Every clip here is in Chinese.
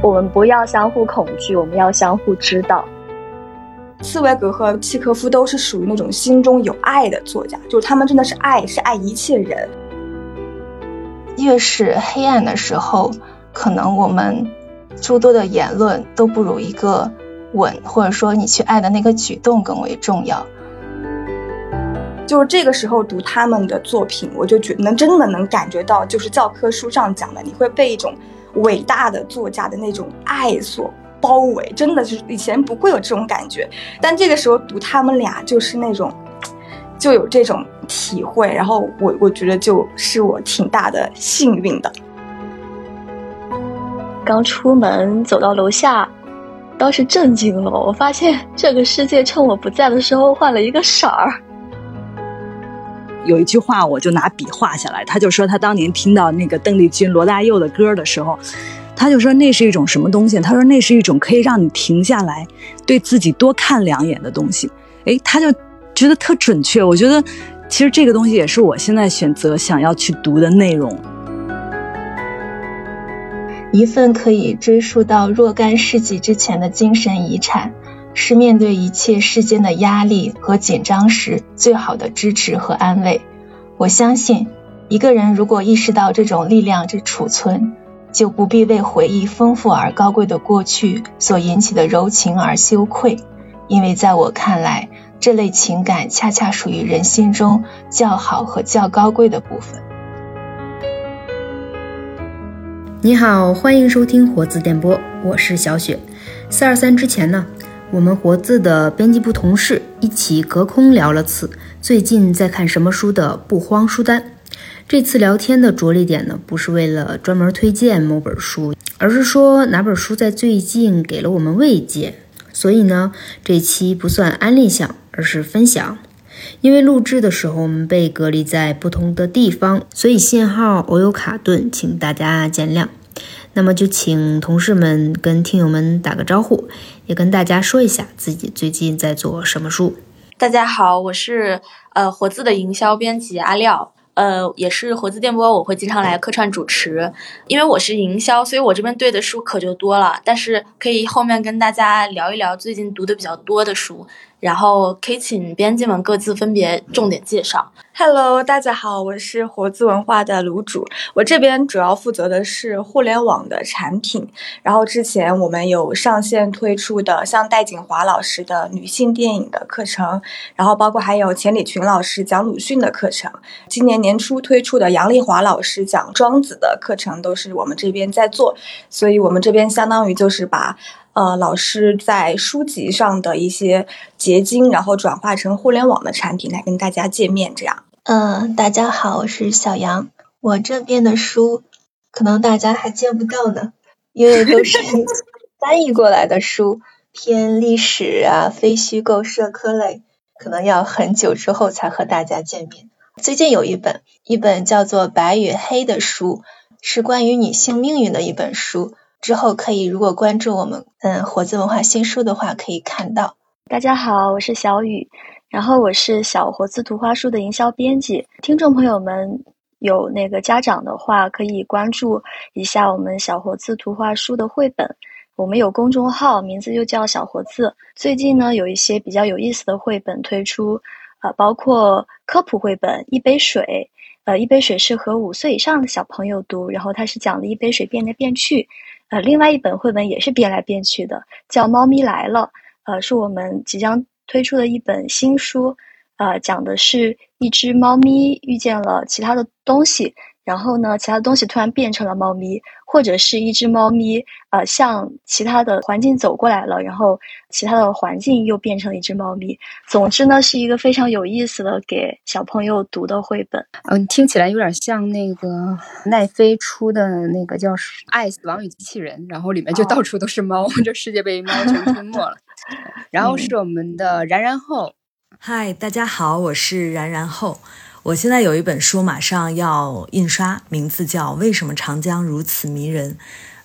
我们不要相互恐惧，我们要相互知道。茨威格和契科夫都是属于那种心中有爱的作家，就是他们真的是爱，是爱一切人。越是黑暗的时候，可能我们诸多的言论都不如一个吻，或者说你去爱的那个举动更为重要。就是这个时候读他们的作品，我就觉得能真的能感觉到，就是教科书上讲的，你会被一种伟大的作家的那种爱所。包围真的就是以前不会有这种感觉，但这个时候读他们俩就是那种，就有这种体会，然后我我觉得就是我挺大的幸运的。刚出门走到楼下，当时震惊了，我发现这个世界趁我不在的时候换了一个色儿。有一句话我就拿笔画下来，他就说他当年听到那个邓丽君、罗大佑的歌的时候。他就说那是一种什么东西？他说那是一种可以让你停下来，对自己多看两眼的东西。哎，他就觉得特准确。我觉得其实这个东西也是我现在选择想要去读的内容。一份可以追溯到若干世纪之前的精神遗产，是面对一切世间的压力和紧张时最好的支持和安慰。我相信，一个人如果意识到这种力量之储存。就不必为回忆丰富而高贵的过去所引起的柔情而羞愧，因为在我看来，这类情感恰恰属于人心中较好和较高贵的部分。你好，欢迎收听活字电波，我是小雪。四二三之前呢，我们活字的编辑部同事一起隔空聊了次最近在看什么书的不慌书单。这次聊天的着力点呢，不是为了专门推荐某本书，而是说哪本书在最近给了我们慰藉。所以呢，这期不算安利项，而是分享。因为录制的时候我们被隔离在不同的地方，所以信号偶有卡顿，请大家见谅。那么就请同事们跟听友们打个招呼，也跟大家说一下自己最近在做什么书。大家好，我是呃活字的营销编辑阿廖。呃，也是活字电波，我会经常来客串主持。因为我是营销，所以我这边对的书可就多了。但是可以后面跟大家聊一聊最近读的比较多的书。然后可以请编辑们各自分别重点介绍。Hello，大家好，我是活字文化的卤主，我这边主要负责的是互联网的产品。然后之前我们有上线推出的像戴锦华老师的女性电影的课程，然后包括还有钱理群老师讲鲁迅的课程。今年年初推出的杨丽华老师讲庄子的课程，都是我们这边在做。所以我们这边相当于就是把。呃，老师在书籍上的一些结晶，然后转化成互联网的产品来跟大家见面，这样。嗯，大家好，我是小杨。我这边的书可能大家还见不到呢，因为都是 翻译过来的书，偏历史啊、非虚构社科类，可能要很久之后才和大家见面。最近有一本，一本叫做《白与黑》的书，是关于女性命运的一本书。之后可以，如果关注我们嗯活字文化新书的话，可以看到。大家好，我是小雨，然后我是小活字图画书的营销编辑。听众朋友们有那个家长的话，可以关注一下我们小活字图画书的绘本。我们有公众号，名字就叫小活字。最近呢，有一些比较有意思的绘本推出，呃，包括科普绘本《一杯水》。呃，一杯水适合五岁以上的小朋友读，然后它是讲的一杯水变来变去。呃，另外一本绘本也是变来变去的，叫《猫咪来了》。呃，是我们即将推出的一本新书。呃，讲的是一只猫咪遇见了其他的东西。然后呢，其他的东西突然变成了猫咪，或者是一只猫咪，呃，向其他的环境走过来了，然后其他的环境又变成了一只猫咪。总之呢，是一个非常有意思的给小朋友读的绘本。嗯，听起来有点像那个奈飞出的那个叫《爱死亡与机器人》，然后里面就到处都是猫，这世界被猫全吞没了。然后是我们的然然后，嗨，大家好，我是然然后。我现在有一本书马上要印刷，名字叫《为什么长江如此迷人》。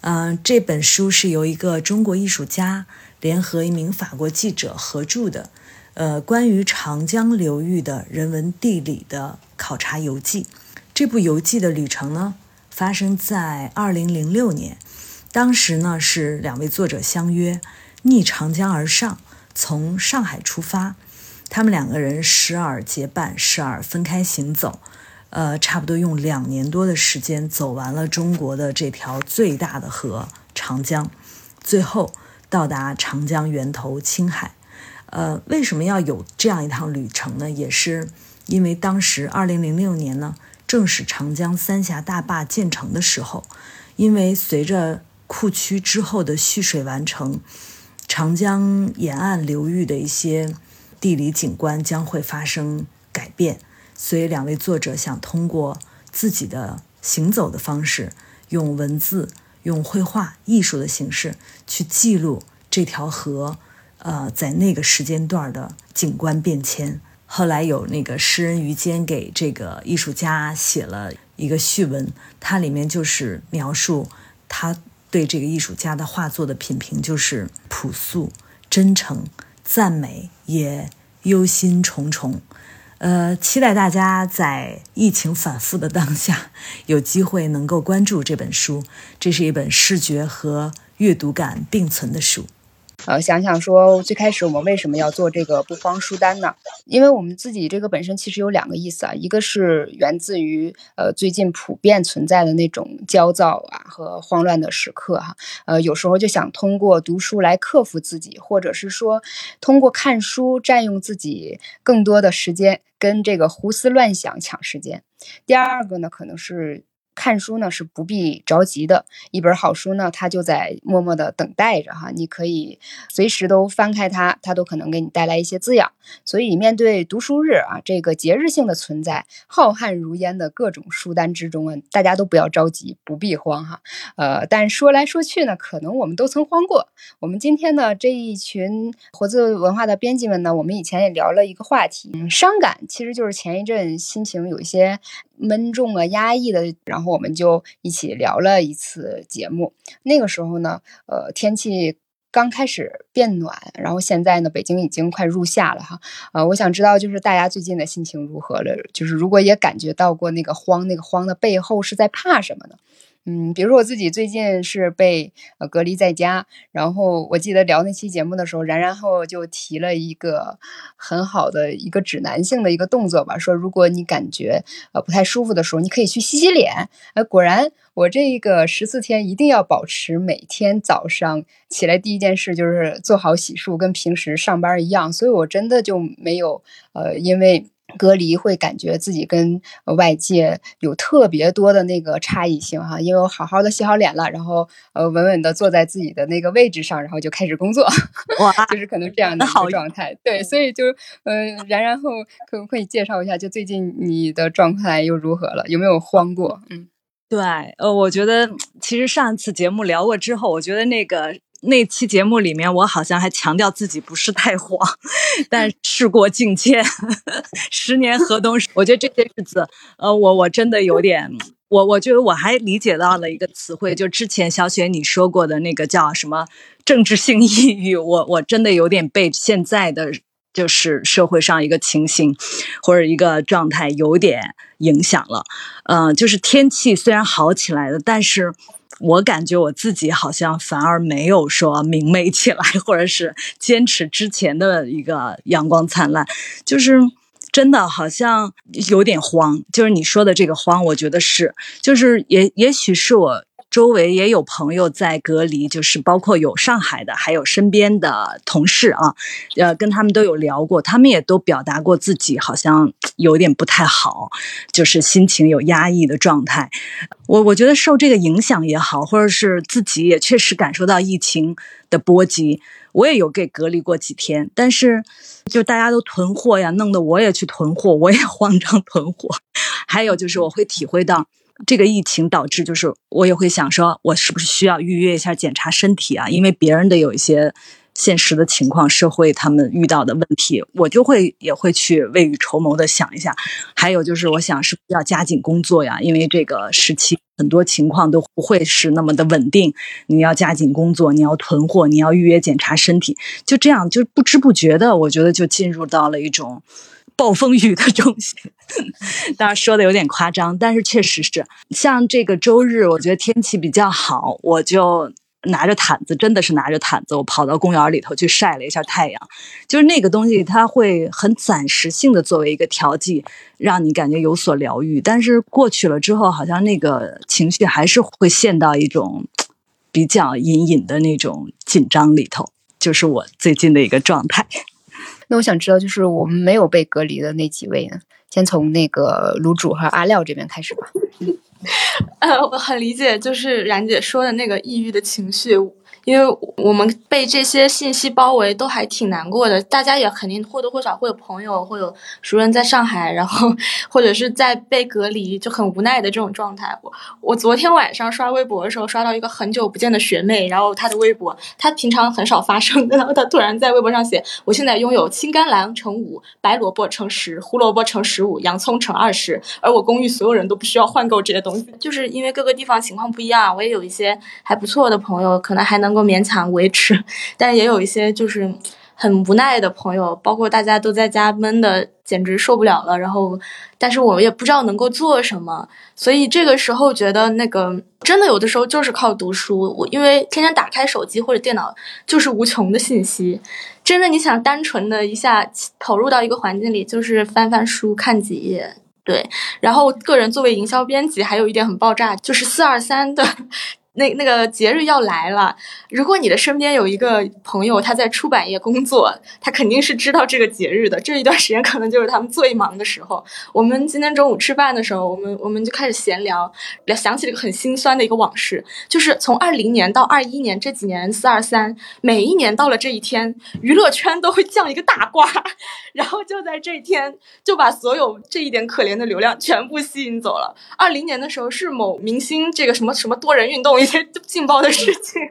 嗯，这本书是由一个中国艺术家联合一名法国记者合著的，呃，关于长江流域的人文地理的考察游记。这部游记的旅程呢，发生在二零零六年。当时呢是两位作者相约逆长江而上，从上海出发，他们两个人时而结伴，时而分开行走，呃，差不多用两年多的时间走完了中国的这条最大的河长江，最后到达长江源头青海。呃，为什么要有这样一趟旅程呢？也是因为当时二零零六年呢，正是长江三峡大坝建成的时候，因为随着库区之后的蓄水完成，长江沿岸流域的一些地理景观将会发生改变，所以两位作者想通过自己的行走的方式，用文字、用绘画、艺术的形式去记录这条河。呃，在那个时间段的景观变迁，后来有那个诗人于坚给这个艺术家写了一个序文，它里面就是描述他对这个艺术家的画作的品评，就是朴素、真诚、赞美，也忧心忡忡。呃，期待大家在疫情反复的当下，有机会能够关注这本书。这是一本视觉和阅读感并存的书。呃，想想说，最开始我们为什么要做这个不慌书单呢？因为我们自己这个本身其实有两个意思啊，一个是源自于呃最近普遍存在的那种焦躁啊和慌乱的时刻哈，呃有时候就想通过读书来克服自己，或者是说通过看书占用自己更多的时间，跟这个胡思乱想抢时间。第二个呢，可能是。看书呢是不必着急的，一本好书呢，它就在默默的等待着哈，你可以随时都翻开它，它都可能给你带来一些滋养。所以面对读书日啊，这个节日性的存在，浩瀚如烟的各种书单之中啊，大家都不要着急，不必慌哈。呃，但说来说去呢，可能我们都曾慌过。我们今天呢这一群活字文化的编辑们呢，我们以前也聊了一个话题，嗯伤感其实就是前一阵心情有一些。闷重啊，压抑的，然后我们就一起聊了一次节目。那个时候呢，呃，天气刚开始变暖，然后现在呢，北京已经快入夏了哈。呃，我想知道，就是大家最近的心情如何了？就是如果也感觉到过那个慌，那个慌的背后是在怕什么呢？嗯，比如说我自己最近是被呃隔离在家，然后我记得聊那期节目的时候，然然后就提了一个很好的一个指南性的一个动作吧，说如果你感觉呃不太舒服的时候，你可以去洗洗脸。哎，果然我这个十四天一定要保持每天早上起来第一件事就是做好洗漱，跟平时上班一样，所以我真的就没有呃因为。隔离会感觉自己跟外界有特别多的那个差异性哈，因为我好好的洗好脸了，然后呃稳稳的坐在自己的那个位置上，然后就开始工作，哇，就是可能这样的一个状态。对，所以就嗯，然然后可不可以介绍一下，就最近你的状态又如何了？有没有慌过？嗯，对，呃，我觉得其实上次节目聊过之后，我觉得那个。那期节目里面，我好像还强调自己不是太火，但事过境迁，十年河东。我觉得这些日子，呃，我我真的有点，我我觉得我还理解到了一个词汇，就之前小雪你说过的那个叫什么政治性抑郁，我我真的有点被现在的就是社会上一个情形或者一个状态有点影响了。嗯，就是天气虽然好起来了，但是。我感觉我自己好像反而没有说明媚起来，或者是坚持之前的一个阳光灿烂，就是真的好像有点慌。就是你说的这个慌，我觉得是，就是也也许是我。周围也有朋友在隔离，就是包括有上海的，还有身边的同事啊，呃，跟他们都有聊过，他们也都表达过自己好像有点不太好，就是心情有压抑的状态。我我觉得受这个影响也好，或者是自己也确实感受到疫情的波及，我也有给隔离过几天，但是就大家都囤货呀，弄得我也去囤货，我也 慌张囤货。还有就是我会体会到。这个疫情导致，就是我也会想说，我是不是需要预约一下检查身体啊？因为别人的有一些现实的情况，社会他们遇到的问题，我就会也会去未雨绸缪的想一下。还有就是，我想是不是要加紧工作呀？因为这个时期很多情况都不会是那么的稳定，你要加紧工作，你要囤货，你要预约检查身体，就这样，就不知不觉的，我觉得就进入到了一种。暴风雨的中心，当然说的有点夸张，但是确实是。像这个周日，我觉得天气比较好，我就拿着毯子，真的是拿着毯子，我跑到公园里头去晒了一下太阳。就是那个东西，它会很暂时性的作为一个调剂，让你感觉有所疗愈。但是过去了之后，好像那个情绪还是会陷到一种比较隐隐的那种紧张里头。就是我最近的一个状态。那我想知道，就是我们没有被隔离的那几位呢？先从那个卤煮和阿廖这边开始吧。呃，我很理解，就是冉姐说的那个抑郁的情绪。因为我们被这些信息包围，都还挺难过的。大家也肯定或多或少会有朋友，会有熟人在上海，然后或者是在被隔离，就很无奈的这种状态。我我昨天晚上刷微博的时候，刷到一个很久不见的学妹，然后她的微博，她平常很少发声，然后她突然在微博上写：“我现在拥有青甘蓝乘五，白萝卜乘十，胡萝卜乘十五，洋葱乘二十，而我公寓所有人都不需要换购这些东西。”就是因为各个地方情况不一样，我也有一些还不错的朋友，可能还能。能够勉强维持，但也有一些就是很无奈的朋友，包括大家都在家闷的简直受不了了。然后，但是我也不知道能够做什么，所以这个时候觉得那个真的有的时候就是靠读书。我因为天天打开手机或者电脑就是无穷的信息，真的你想单纯的一下投入到一个环境里，就是翻翻书看几页，对。然后个人作为营销编辑，还有一点很爆炸，就是四二三的。那那个节日要来了，如果你的身边有一个朋友他在出版业工作，他肯定是知道这个节日的。这一段时间可能就是他们最忙的时候。我们今天中午吃饭的时候，我们我们就开始闲聊，聊想起了一个很心酸的一个往事，就是从二零年到二一年这几年四二三，每一年到了这一天，娱乐圈都会降一个大瓜，然后就在这一天就把所有这一点可怜的流量全部吸引走了。二零年的时候是某明星这个什么什么多人运动。一些劲爆的事情。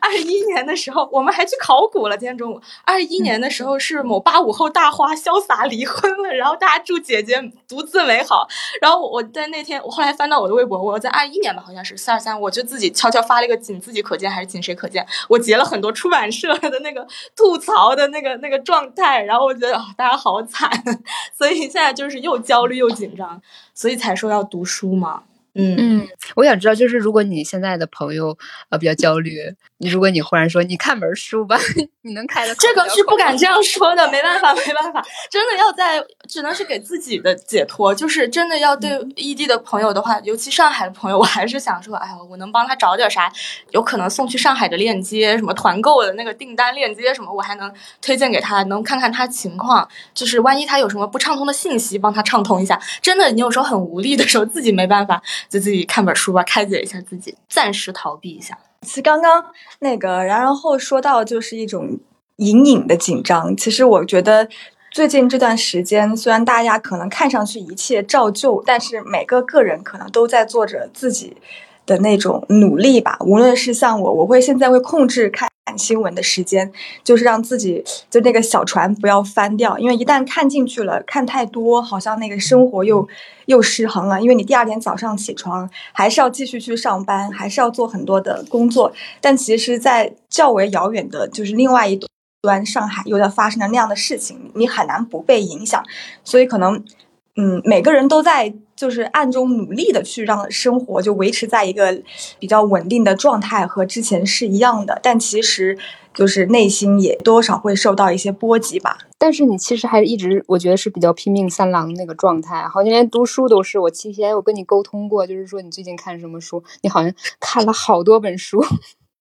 二一年的时候，我们还去考古了。今天中午，二一年的时候是某八五后大花潇洒离婚了，然后大家祝姐姐独自美好。然后我在那天，我后来翻到我的微博，我在二一年吧，好像是四二三，我就自己悄悄发了一个仅自己可见还是仅谁可见，我截了很多出版社的那个吐槽的那个那个状态，然后我觉得啊，大家好惨，所以现在就是又焦虑又紧张，所以才说要读书嘛。嗯嗯，我想知道，就是如果你现在的朋友呃比较焦虑，如果你忽然说你看本书吧，你能开的这个是不敢这样说的，没办法，没办法，真的要在只能是给自己的解脱，就是真的要对异地的朋友的话，尤其上海的朋友，我还是想说，哎呀，我能帮他找点啥，有可能送去上海的链接，什么团购的那个订单链接什么，我还能推荐给他，能看看他情况，就是万一他有什么不畅通的信息，帮他畅通一下。真的，你有时候很无力的时候，自己没办法。就自己看本书吧，开解一下自己，暂时逃避一下。其实刚刚那个然然后说到，就是一种隐隐的紧张。其实我觉得最近这段时间，虽然大家可能看上去一切照旧，但是每个个人可能都在做着自己的那种努力吧。无论是像我，我会现在会控制看。看新闻的时间，就是让自己就那个小船不要翻掉，因为一旦看进去了，看太多，好像那个生活又又失衡了。因为你第二天早上起床，还是要继续去上班，还是要做很多的工作。但其实，在较为遥远的，就是另外一端，上海又在发生了那样的事情，你很难不被影响。所以可能。嗯，每个人都在就是暗中努力的去让生活就维持在一个比较稳定的状态，和之前是一样的。但其实，就是内心也多少会受到一些波及吧。但是你其实还一直，我觉得是比较拼命三郎那个状态，好像连读书都是。我之前我跟你沟通过，就是说你最近看什么书，你好像看了好多本书。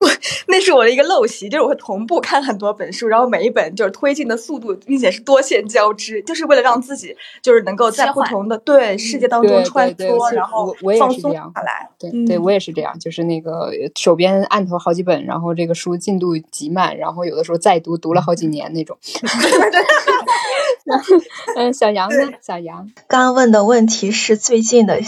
那是我的一个陋习，就是我会同步看很多本书，然后每一本就是推进的速度，并且是多线交织，就是为了让自己就是能够在不同的对世界当中穿梭，然后放松下来。对，对我也是这样，就是那个手边案头好几本，然后这个书进度极慢，然后有的时候再读读了好几年那种。嗯，小杨呢？小杨刚刚问的问题是最近的，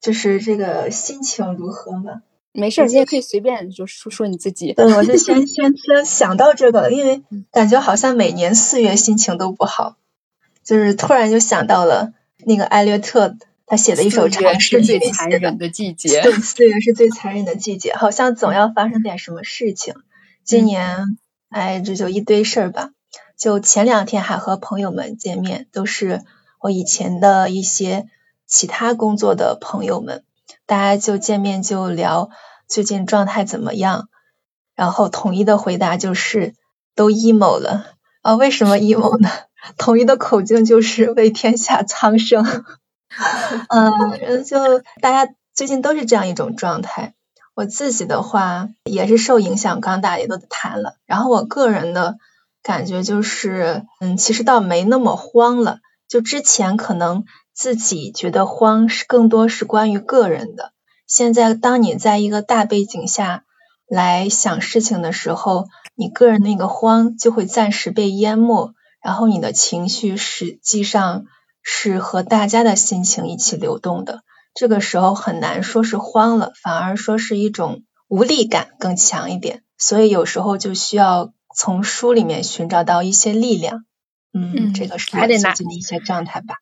就是这个心情如何吗？没事，你也可以随便就说说你自己。对，我就 先先先想到这个，因为感觉好像每年四月心情都不好，就是突然就想到了那个艾略特他写的一首长诗，最残忍的季节。对，四月是最残忍的季节，好像总要发生点什么事情。今年，哎，这就一堆事儿吧。就前两天还和朋友们见面，都是我以前的一些其他工作的朋友们。大家就见面就聊最近状态怎么样，然后统一的回答就是都 emo 了啊？为什么 emo 呢？统一的口径就是为天下苍生。嗯，就大家最近都是这样一种状态。我自己的话也是受影响，刚大家也都谈了。然后我个人的感觉就是，嗯，其实倒没那么慌了。就之前可能自己觉得慌是更多是关于个人的，现在当你在一个大背景下来想事情的时候，你个人那个慌就会暂时被淹没，然后你的情绪实际上是和大家的心情一起流动的。这个时候很难说是慌了，反而说是一种无力感更强一点，所以有时候就需要从书里面寻找到一些力量。嗯，这个是还得拿的一些状态吧，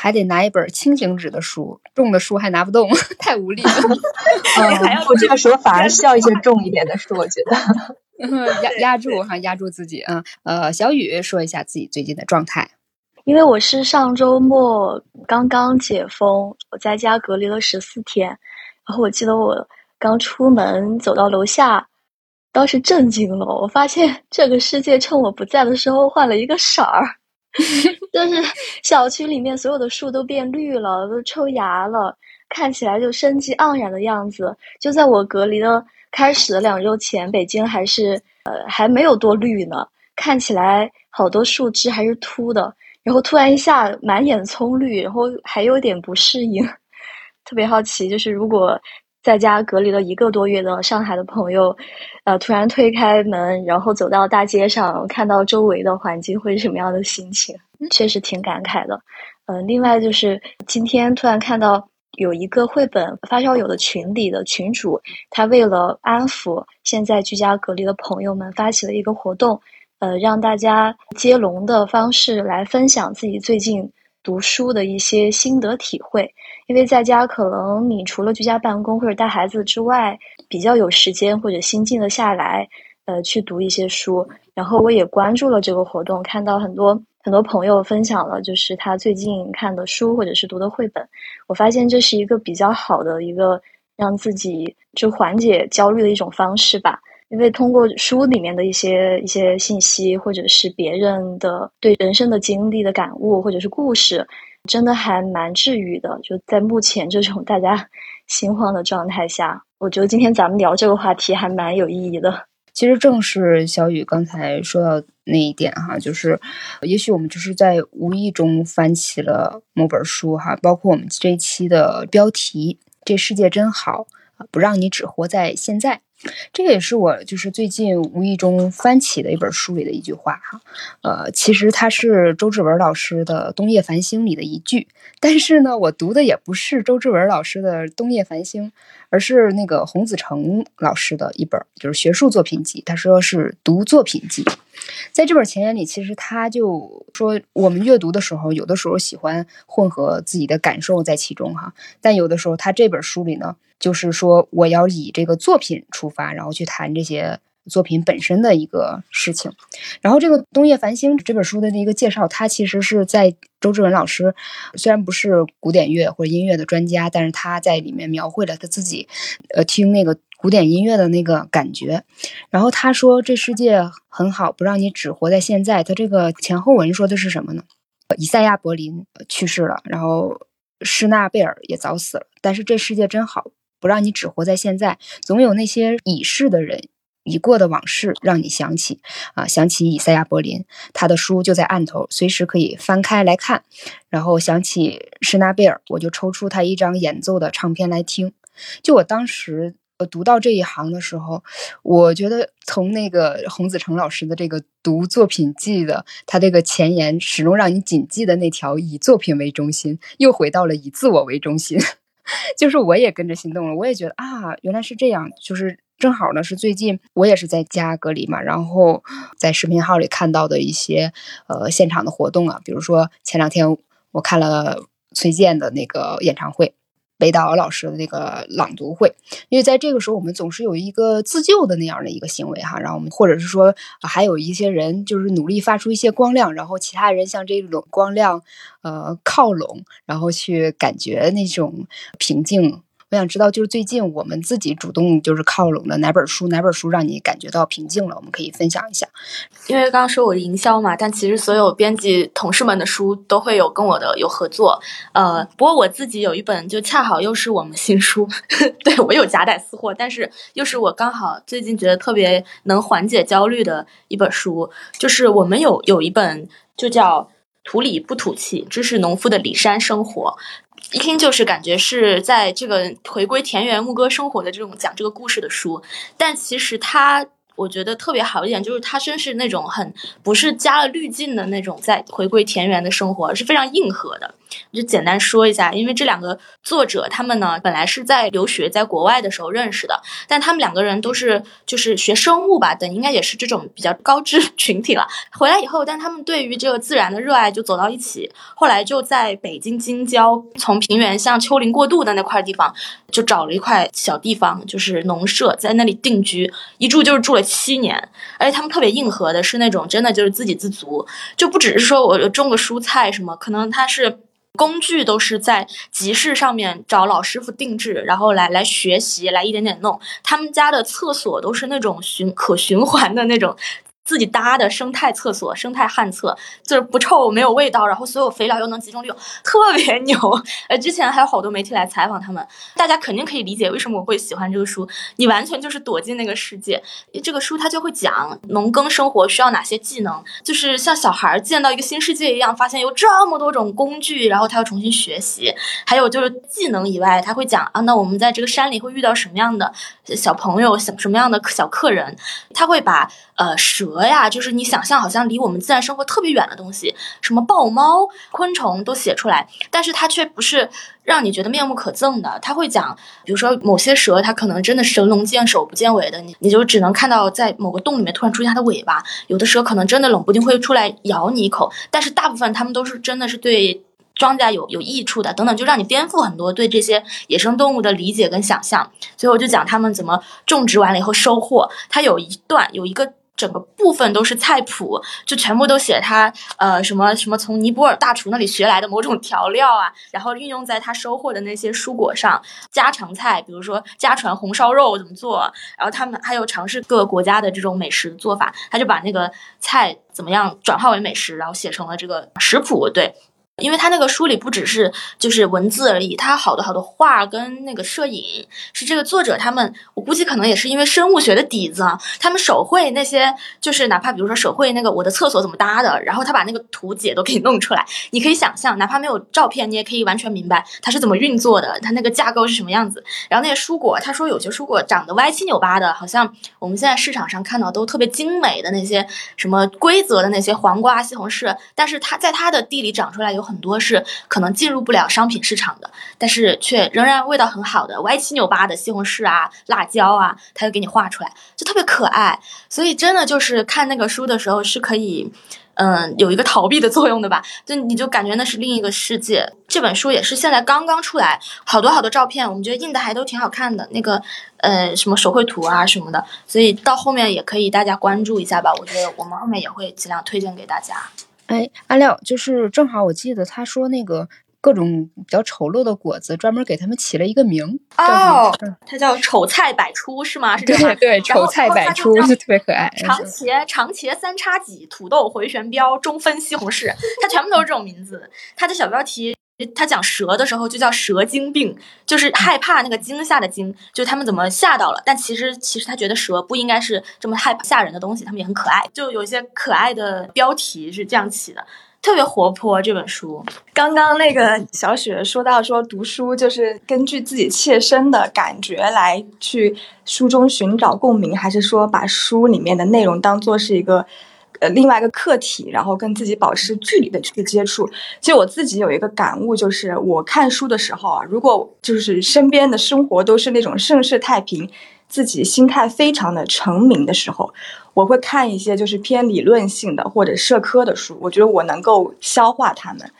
还得拿一本轻型纸的书，重的书还拿不动，太无力了。嗯，我这个时候反而需要一些重一点的书，我觉得 压压住哈，压住自己啊。呃，小雨说一下自己最近的状态。因为我是上周末刚刚解封，我在家隔离了十四天，然后我记得我刚出门走到楼下，当时震惊了，我发现这个世界趁我不在的时候换了一个色儿，就是小区里面所有的树都变绿了，都抽芽了，看起来就生机盎然的样子。就在我隔离的开始的两周前，北京还是呃还没有多绿呢，看起来好多树枝还是秃的。然后突然一下满眼葱绿，然后还有点不适应，特别好奇，就是如果在家隔离了一个多月的上海的朋友，呃，突然推开门，然后走到大街上，看到周围的环境，会是什么样的心情？确实挺感慨的。嗯，另外就是今天突然看到有一个绘本发烧友的群里的群主，他为了安抚现在居家隔离的朋友们，发起了一个活动。呃，让大家接龙的方式来分享自己最近读书的一些心得体会。因为在家可能你除了居家办公或者带孩子之外，比较有时间或者心静得下来，呃，去读一些书。然后我也关注了这个活动，看到很多很多朋友分享了，就是他最近看的书或者是读的绘本。我发现这是一个比较好的一个让自己就缓解焦虑的一种方式吧。因为通过书里面的一些一些信息，或者是别人的对人生的经历的感悟，或者是故事，真的还蛮治愈的。就在目前这种大家 心慌的状态下，我觉得今天咱们聊这个话题还蛮有意义的。其实正是小雨刚才说到那一点哈，就是也许我们就是在无意中翻起了某本书哈，包括我们这一期的标题“这世界真好，不让你只活在现在”。这个也是我就是最近无意中翻起的一本书里的一句话哈，呃，其实它是周志文老师的《冬夜繁星》里的一句，但是呢，我读的也不是周志文老师的《冬夜繁星》，而是那个洪子成老师的一本就是学术作品集，他说是读作品集，在这本前言里，其实他就说我们阅读的时候，有的时候喜欢混合自己的感受在其中哈，但有的时候他这本书里呢。就是说，我要以这个作品出发，然后去谈这些作品本身的一个事情。然后，这个《冬夜繁星》这本书的一个介绍，它其实是在周志文老师虽然不是古典乐或者音乐的专家，但是他在里面描绘了他自己呃听那个古典音乐的那个感觉。然后他说：“这世界很好，不让你只活在现在。”他这个前后文说的是什么呢？以赛亚·柏林去世了，然后施纳贝尔也早死了，但是这世界真好。不让你只活在现在，总有那些已逝的人、已过的往事让你想起啊，想起以赛亚·柏林，他的书就在案头，随时可以翻开来看。然后想起施纳贝尔，我就抽出他一张演奏的唱片来听。就我当时呃读到这一行的时候，我觉得从那个洪子成老师的这个读作品记的他这个前言，始终让你谨记的那条以作品为中心，又回到了以自我为中心。就是我也跟着心动了，我也觉得啊，原来是这样。就是正好呢，是最近我也是在家隔离嘛，然后在视频号里看到的一些呃现场的活动啊，比如说前两天我看了崔健的那个演唱会。北岛老师的那个朗读会，因为在这个时候，我们总是有一个自救的那样的一个行为哈，然后我们或者是说，还有一些人就是努力发出一些光亮，然后其他人向这种光亮呃靠拢，然后去感觉那种平静我想知道，就是最近我们自己主动就是靠拢的哪本书，哪本书让你感觉到平静了？我们可以分享一下。因为刚刚说我是营销嘛，但其实所有编辑同事们的书都会有跟我的有合作。呃，不过我自己有一本，就恰好又是我们新书，对我有夹带私货，但是又是我刚好最近觉得特别能缓解焦虑的一本书，就是我们有有一本就叫《土里不土气：知识农夫的里山生活》。一听就是感觉是在这个回归田园牧歌生活的这种讲这个故事的书，但其实它我觉得特别好一点，就是它真是那种很不是加了滤镜的那种在回归田园的生活，是非常硬核的。就简单说一下，因为这两个作者他们呢，本来是在留学在国外的时候认识的，但他们两个人都是就是学生物吧，等应该也是这种比较高知 群体了。回来以后，但他们对于这个自然的热爱就走到一起，后来就在北京京郊，从平原向丘陵过渡的那块地方，就找了一块小地方，就是农舍，在那里定居，一住就是住了七年。而且他们特别硬核的是那种真的就是自给自足，就不只是说我种个蔬菜什么，可能他是。工具都是在集市上面找老师傅定制，然后来来学习，来一点点弄。他们家的厕所都是那种循可循环的那种。自己搭的生态厕所、生态旱厕，就是不臭、没有味道，然后所有肥料又能集中利用，特别牛。呃，之前还有好多媒体来采访他们，大家肯定可以理解为什么我会喜欢这个书。你完全就是躲进那个世界。这个书它就会讲农耕生活需要哪些技能，就是像小孩见到一个新世界一样，发现有这么多种工具，然后他要重新学习。还有就是技能以外，他会讲啊，那我们在这个山里会遇到什么样的小朋友，什什么样的小客人，他会把。呃，蛇呀，就是你想象好像离我们自然生活特别远的东西，什么豹猫、昆虫都写出来，但是它却不是让你觉得面目可憎的。他会讲，比如说某些蛇，它可能真的神龙见首不见尾的，你你就只能看到在某个洞里面突然出现它的尾巴。有的蛇可能真的冷不丁会出来咬你一口，但是大部分它们都是真的是对庄稼有有益处的，等等，就让你颠覆很多对这些野生动物的理解跟想象。所以我就讲他们怎么种植完了以后收获。它有一段有一个。整个部分都是菜谱，就全部都写他呃什么什么从尼泊尔大厨那里学来的某种调料啊，然后运用在他收获的那些蔬果上。家常菜，比如说家传红烧肉怎么做，然后他们还有尝试各个国家的这种美食做法，他就把那个菜怎么样转化为美食，然后写成了这个食谱。对。因为他那个书里不只是就是文字而已，他好多好多画跟那个摄影，是这个作者他们，我估计可能也是因为生物学的底子啊，他们手绘那些，就是哪怕比如说手绘那个我的厕所怎么搭的，然后他把那个图解都给你弄出来，你可以想象，哪怕没有照片，你也可以完全明白它是怎么运作的，它那个架构是什么样子。然后那些蔬果，他说有些蔬果长得歪七扭八的，好像我们现在市场上看到都特别精美的那些什么规则的那些黄瓜、西红柿，但是它在它的地里长出来有。很多是可能进入不了商品市场的，但是却仍然味道很好的歪七扭八的西红柿啊、辣椒啊，他就给你画出来，就特别可爱。所以真的就是看那个书的时候是可以，嗯，有一个逃避的作用的吧？就你就感觉那是另一个世界。这本书也是现在刚刚出来，好多好多照片，我们觉得印的还都挺好看的，那个呃什么手绘图啊什么的。所以到后面也可以大家关注一下吧。我觉得我们后面也会尽量推荐给大家。哎，阿廖，就是正好我记得他说那个各种比较丑陋的果子，专门给他们起了一个名哦，它叫丑菜百出是吗？是这样对，丑菜百出就特别可爱。长茄、长茄三叉戟、土豆回旋镖、中分西红柿，它全部都是这种名字。它的小标题。他讲蛇的时候就叫蛇精病，就是害怕那个惊吓的惊，就他们怎么吓到了。但其实其实他觉得蛇不应该是这么害怕吓人的东西，他们也很可爱。就有一些可爱的标题是这样起的，特别活泼。这本书刚刚那个小雪说到说读书就是根据自己切身的感觉来去书中寻找共鸣，还是说把书里面的内容当做是一个。呃，另外一个课题，然后跟自己保持距离的去接触。其实我自己有一个感悟，就是我看书的时候啊，如果就是身边的生活都是那种盛世太平，自己心态非常的澄明的时候，我会看一些就是偏理论性的或者社科的书。我觉得我能够消化它们。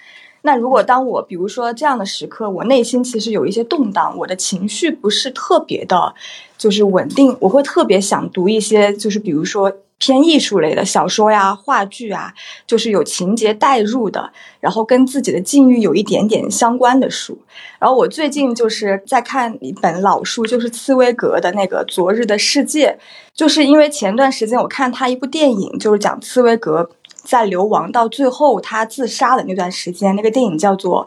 那如果当我比如说这样的时刻，我内心其实有一些动荡，我的情绪不是特别的，就是稳定，我会特别想读一些，就是比如说。偏艺术类的小说呀、话剧啊，就是有情节代入的，然后跟自己的境遇有一点点相关的书。然后我最近就是在看一本老书，就是茨威格的那个《昨日的世界》，就是因为前段时间我看他一部电影，就是讲茨威格在流亡到最后他自杀的那段时间，那个电影叫做。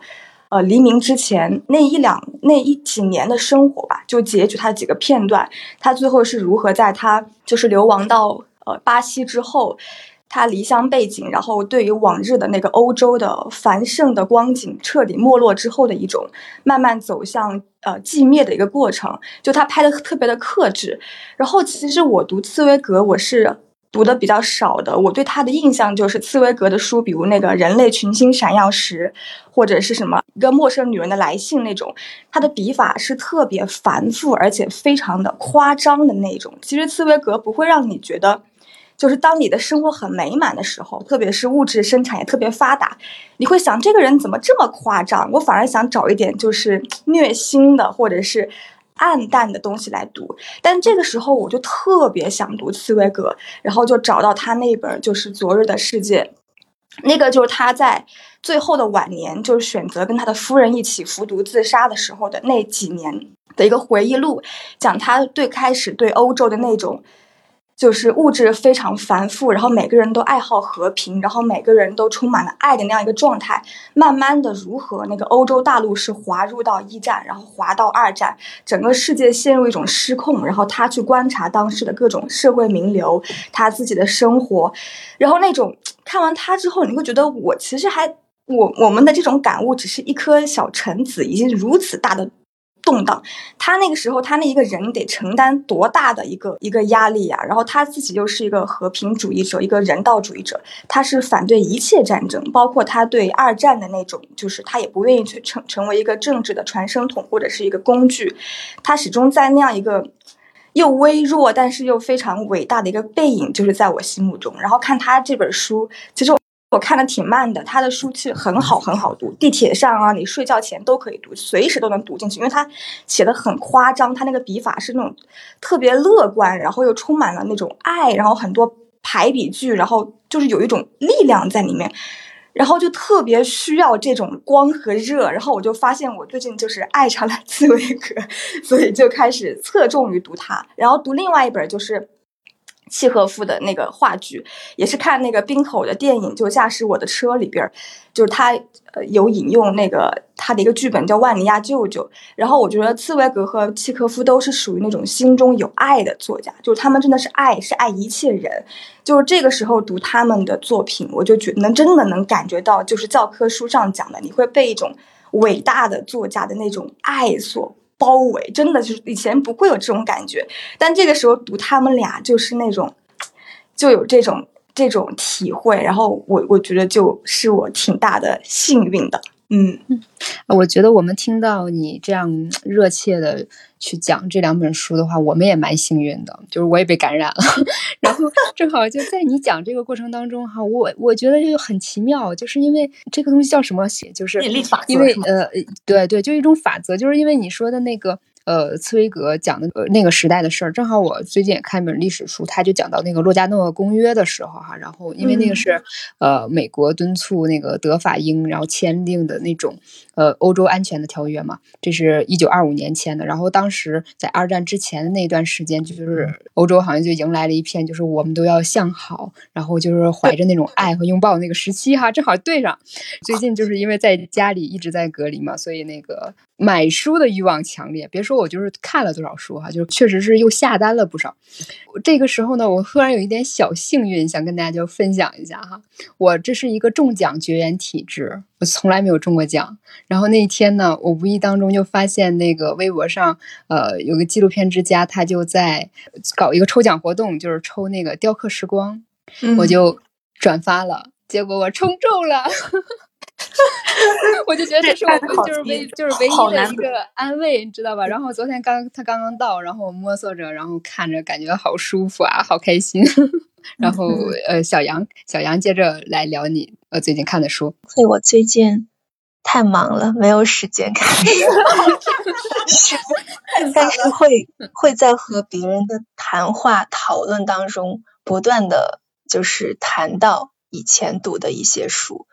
呃，黎明之前那一两那一几年的生活吧，就截取他几个片段，他最后是如何在他就是流亡到呃巴西之后，他离乡背井，然后对于往日的那个欧洲的繁盛的光景彻底没落之后的一种慢慢走向呃寂灭的一个过程，就他拍的特别的克制。然后其实我读茨威格，我是。读的比较少的，我对他的印象就是茨威格的书，比如那个《人类群星闪耀时》，或者是什么一个陌生女人的来信那种，他的笔法是特别繁复而且非常的夸张的那种。其实茨威格不会让你觉得，就是当你的生活很美满的时候，特别是物质生产也特别发达，你会想这个人怎么这么夸张？我反而想找一点就是虐心的，或者是。暗淡的东西来读，但这个时候我就特别想读茨威格，然后就找到他那本就是《昨日的世界》，那个就是他在最后的晚年，就是选择跟他的夫人一起服毒自杀的时候的那几年的一个回忆录，讲他最开始对欧洲的那种。就是物质非常繁复，然后每个人都爱好和平，然后每个人都充满了爱的那样一个状态。慢慢的，如何那个欧洲大陆是滑入到一战，然后滑到二战，整个世界陷入一种失控。然后他去观察当时的各种社会名流，他自己的生活，然后那种看完他之后，你会觉得我其实还我我们的这种感悟只是一颗小橙子，已经如此大的。动荡，他那个时候，他那一个人得承担多大的一个一个压力呀？然后他自己又是一个和平主义者，一个人道主义者，他是反对一切战争，包括他对二战的那种，就是他也不愿意去成成为一个政治的传声筒或者是一个工具，他始终在那样一个又微弱但是又非常伟大的一个背影，就是在我心目中。然后看他这本书，其实我。我看的挺慢的，他的书其实很好，很好读。地铁上啊，你睡觉前都可以读，随时都能读进去，因为他写的很夸张，他那个笔法是那种特别乐观，然后又充满了那种爱，然后很多排比句，然后就是有一种力量在里面，然后就特别需要这种光和热。然后我就发现我最近就是爱上了 茨威格，所以就开始侧重于读他，然后读另外一本就是。契诃夫的那个话剧，也是看那个冰口的电影，就驾驶我的车里边，就是他呃有引用那个他的一个剧本叫《万尼亚舅舅》，然后我觉得茨威格和契诃夫都是属于那种心中有爱的作家，就是他们真的是爱，是爱一切人，就是这个时候读他们的作品，我就觉能真的能感觉到，就是教科书上讲的，你会被一种伟大的作家的那种爱所。包围真的就是以前不会有这种感觉，但这个时候读他们俩就是那种，就有这种这种体会，然后我我觉得就是我挺大的幸运的。嗯，我觉得我们听到你这样热切的去讲这两本书的话，我们也蛮幸运的，就是我也被感染了。然后正好就在你讲这个过程当中哈，我我觉得就很奇妙，就是因为这个东西叫什么写，就是因为呃对对，就一种法则，就是因为你说的那个。呃，茨威格讲的呃那个时代的事儿，正好我最近也看一本历史书，他就讲到那个洛加诺公约的时候哈，然后因为那个是呃美国敦促那个德法英然后签订的那种呃欧洲安全的条约嘛，这是一九二五年签的，然后当时在二战之前的那段时间，就是欧洲好像就迎来了一片就是我们都要向好，然后就是怀着那种 爱和拥抱那个时期哈，正好对上。最近就是因为在家里一直在隔离嘛，所以那个。买书的欲望强烈，别说我就是看了多少书哈，就是确实是又下单了不少。这个时候呢，我忽然有一点小幸运，想跟大家就分享一下哈。我这是一个中奖绝缘体质，我从来没有中过奖。然后那一天呢，我无意当中就发现那个微博上，呃，有个纪录片之家，他就在搞一个抽奖活动，就是抽那个雕刻时光，我就转发了，结果我抽中了。我就觉得这是我们就是唯就是唯一的一个安慰，你知道吧？然后昨天刚他刚刚到，然后我摸索着，然后看着，感觉好舒服啊，好开心。然后呃，小杨，小杨接着来聊你呃最近看的书。对，我最近太忙了，没有时间看。但是会会在和别人的谈话讨论当中，不断的就是谈到以前读的一些书。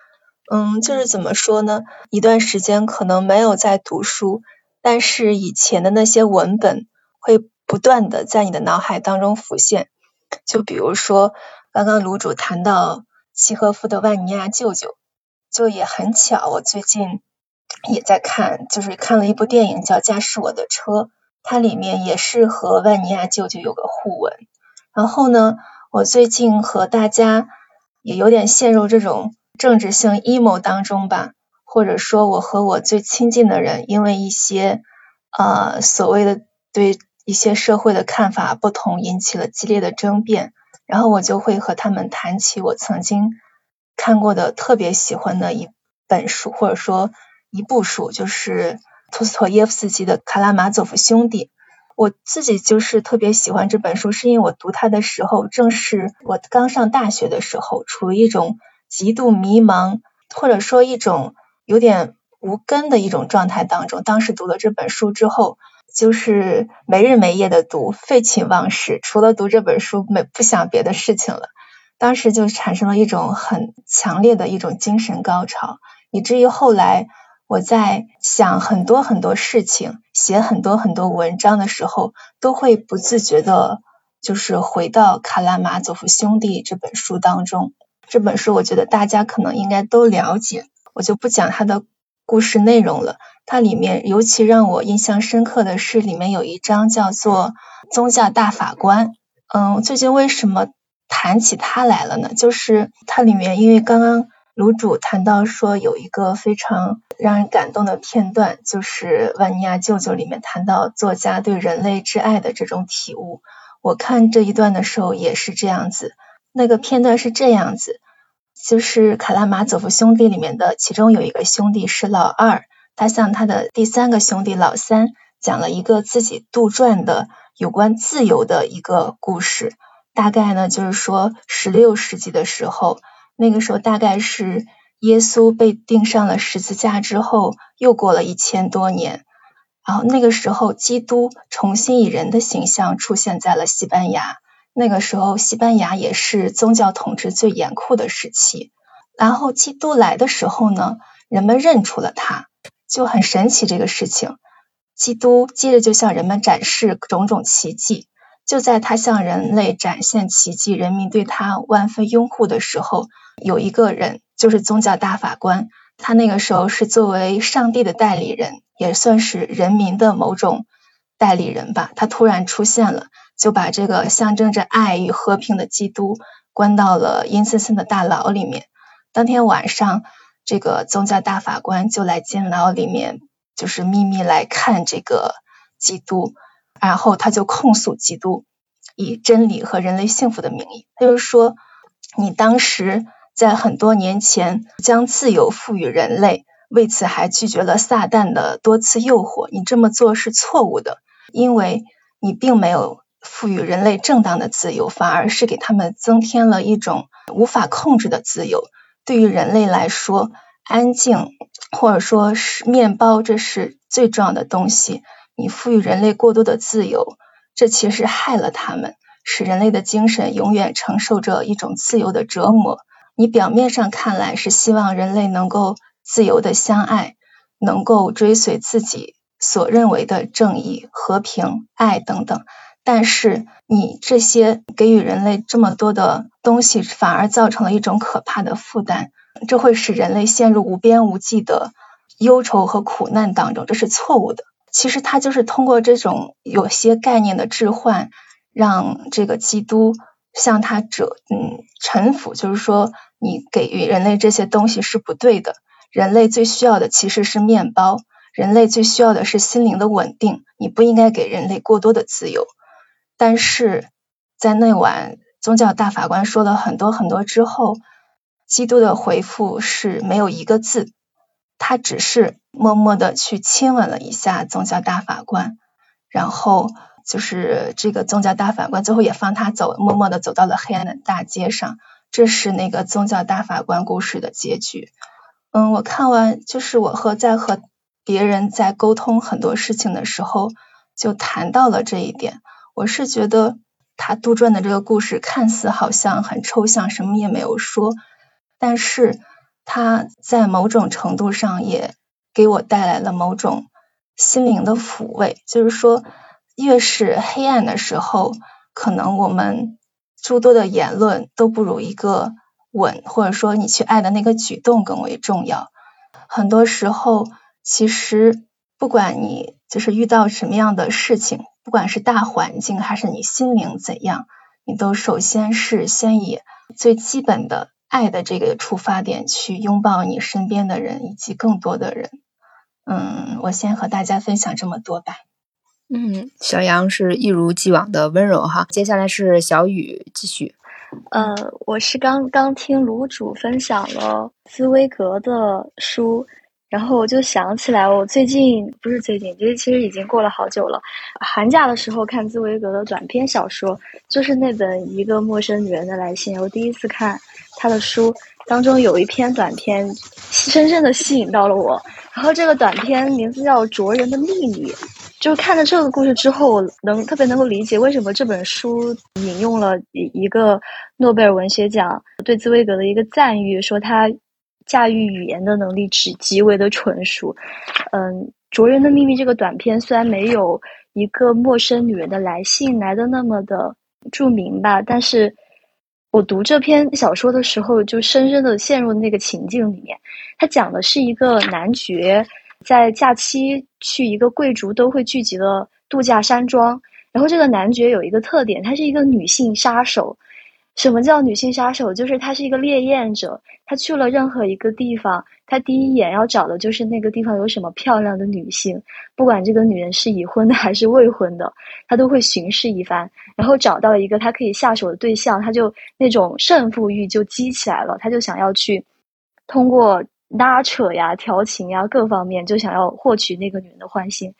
嗯，就是怎么说呢？一段时间可能没有在读书，但是以前的那些文本会不断的在你的脑海当中浮现。就比如说刚刚卤主谈到契诃夫的《万尼亚舅舅》，就也很巧，我最近也在看，就是看了一部电影叫《驾驶我的车》，它里面也是和万尼亚舅舅有个互文。然后呢，我最近和大家也有点陷入这种。政治性 emo 当中吧，或者说我和我最亲近的人，因为一些呃所谓的对一些社会的看法不同，引起了激烈的争辩，然后我就会和他们谈起我曾经看过的特别喜欢的一本书，或者说一部书，就是托斯托耶夫斯基的《卡拉马佐夫兄弟》。我自己就是特别喜欢这本书，是因为我读它的时候，正是我刚上大学的时候，处于一种。极度迷茫，或者说一种有点无根的一种状态当中。当时读了这本书之后，就是没日没夜的读，废寝忘食，除了读这本书，没不想别的事情了。当时就产生了一种很强烈的一种精神高潮，以至于后来我在想很多很多事情，写很多很多文章的时候，都会不自觉的，就是回到《卡拉马佐夫兄弟》这本书当中。这本书我觉得大家可能应该都了解，我就不讲它的故事内容了。它里面尤其让我印象深刻的是，里面有一章叫做《宗教大法官》。嗯，最近为什么谈起它来了呢？就是它里面，因为刚刚卢主谈到说有一个非常让人感动的片段，就是《万尼亚舅舅》里面谈到作家对人类之爱的这种体悟。我看这一段的时候也是这样子。那个片段是这样子，就是《卡拉马佐夫兄弟》里面的其中有一个兄弟是老二，他向他的第三个兄弟老三讲了一个自己杜撰的有关自由的一个故事。大概呢，就是说十六世纪的时候，那个时候大概是耶稣被钉上了十字架之后，又过了一千多年，然后那个时候基督重新以人的形象出现在了西班牙。那个时候，西班牙也是宗教统治最严酷的时期。然后基督来的时候呢，人们认出了他，就很神奇这个事情。基督接着就向人们展示种种奇迹。就在他向人类展现奇迹，人民对他万分拥护的时候，有一个人就是宗教大法官，他那个时候是作为上帝的代理人，也算是人民的某种代理人吧。他突然出现了。就把这个象征着爱与和平的基督关到了阴森森的大牢里面。当天晚上，这个宗教大法官就来监牢里面，就是秘密来看这个基督，然后他就控诉基督以真理和人类幸福的名义，他就说：“你当时在很多年前将自由赋予人类，为此还拒绝了撒旦的多次诱惑，你这么做是错误的，因为你并没有。”赋予人类正当的自由，反而是给他们增添了一种无法控制的自由。对于人类来说，安静或者说是面包，这是最重要的东西。你赋予人类过多的自由，这其实害了他们，使人类的精神永远承受着一种自由的折磨。你表面上看来是希望人类能够自由的相爱，能够追随自己所认为的正义、和平、爱等等。但是你这些给予人类这么多的东西，反而造成了一种可怕的负担，这会使人类陷入无边无际的忧愁和苦难当中，这是错误的。其实他就是通过这种有些概念的置换，让这个基督向他者嗯臣服，就是说你给予人类这些东西是不对的，人类最需要的其实是面包，人类最需要的是心灵的稳定，你不应该给人类过多的自由。但是在那晚，宗教大法官说了很多很多之后，基督的回复是没有一个字，他只是默默的去亲吻了一下宗教大法官，然后就是这个宗教大法官最后也放他走，默默的走到了黑暗的大街上。这是那个宗教大法官故事的结局。嗯，我看完就是我和在和别人在沟通很多事情的时候，就谈到了这一点。我是觉得他杜撰的这个故事看似好像很抽象，什么也没有说，但是他在某种程度上也给我带来了某种心灵的抚慰。就是说，越是黑暗的时候，可能我们诸多的言论都不如一个吻，或者说你去爱的那个举动更为重要。很多时候，其实不管你就是遇到什么样的事情。不管是大环境还是你心灵怎样，你都首先是先以最基本的爱的这个出发点去拥抱你身边的人以及更多的人。嗯，我先和大家分享这么多吧。嗯，小杨是一如既往的温柔哈。接下来是小雨继续。呃，我是刚刚听卢主分享了茨威格的书。然后我就想起来，我最近不是最近，其实其实已经过了好久了。寒假的时候看茨威格的短篇小说，就是那本《一个陌生女人的来信》。我第一次看他的书，当中有一篇短篇，深深的吸引到了我。然后这个短篇名字叫《卓人的秘密》，就是看了这个故事之后，我能特别能够理解为什么这本书引用了一一个诺贝尔文学奖对茨威格的一个赞誉，说他。驾驭语言的能力极极为的纯熟，嗯，《卓人的秘密》这个短片虽然没有一个陌生女人的来信来的那么的著名吧，但是我读这篇小说的时候，就深深的陷入那个情境里面。它讲的是一个男爵在假期去一个贵族都会聚集的度假山庄，然后这个男爵有一个特点，他是一个女性杀手。什么叫女性杀手？就是她是一个猎艳者，她去了任何一个地方，她第一眼要找的就是那个地方有什么漂亮的女性，不管这个女人是已婚的还是未婚的，她都会巡视一番，然后找到一个她可以下手的对象，她就那种胜负欲就激起来了，她就想要去通过拉扯呀、调情呀各方面，就想要获取那个女人的欢心。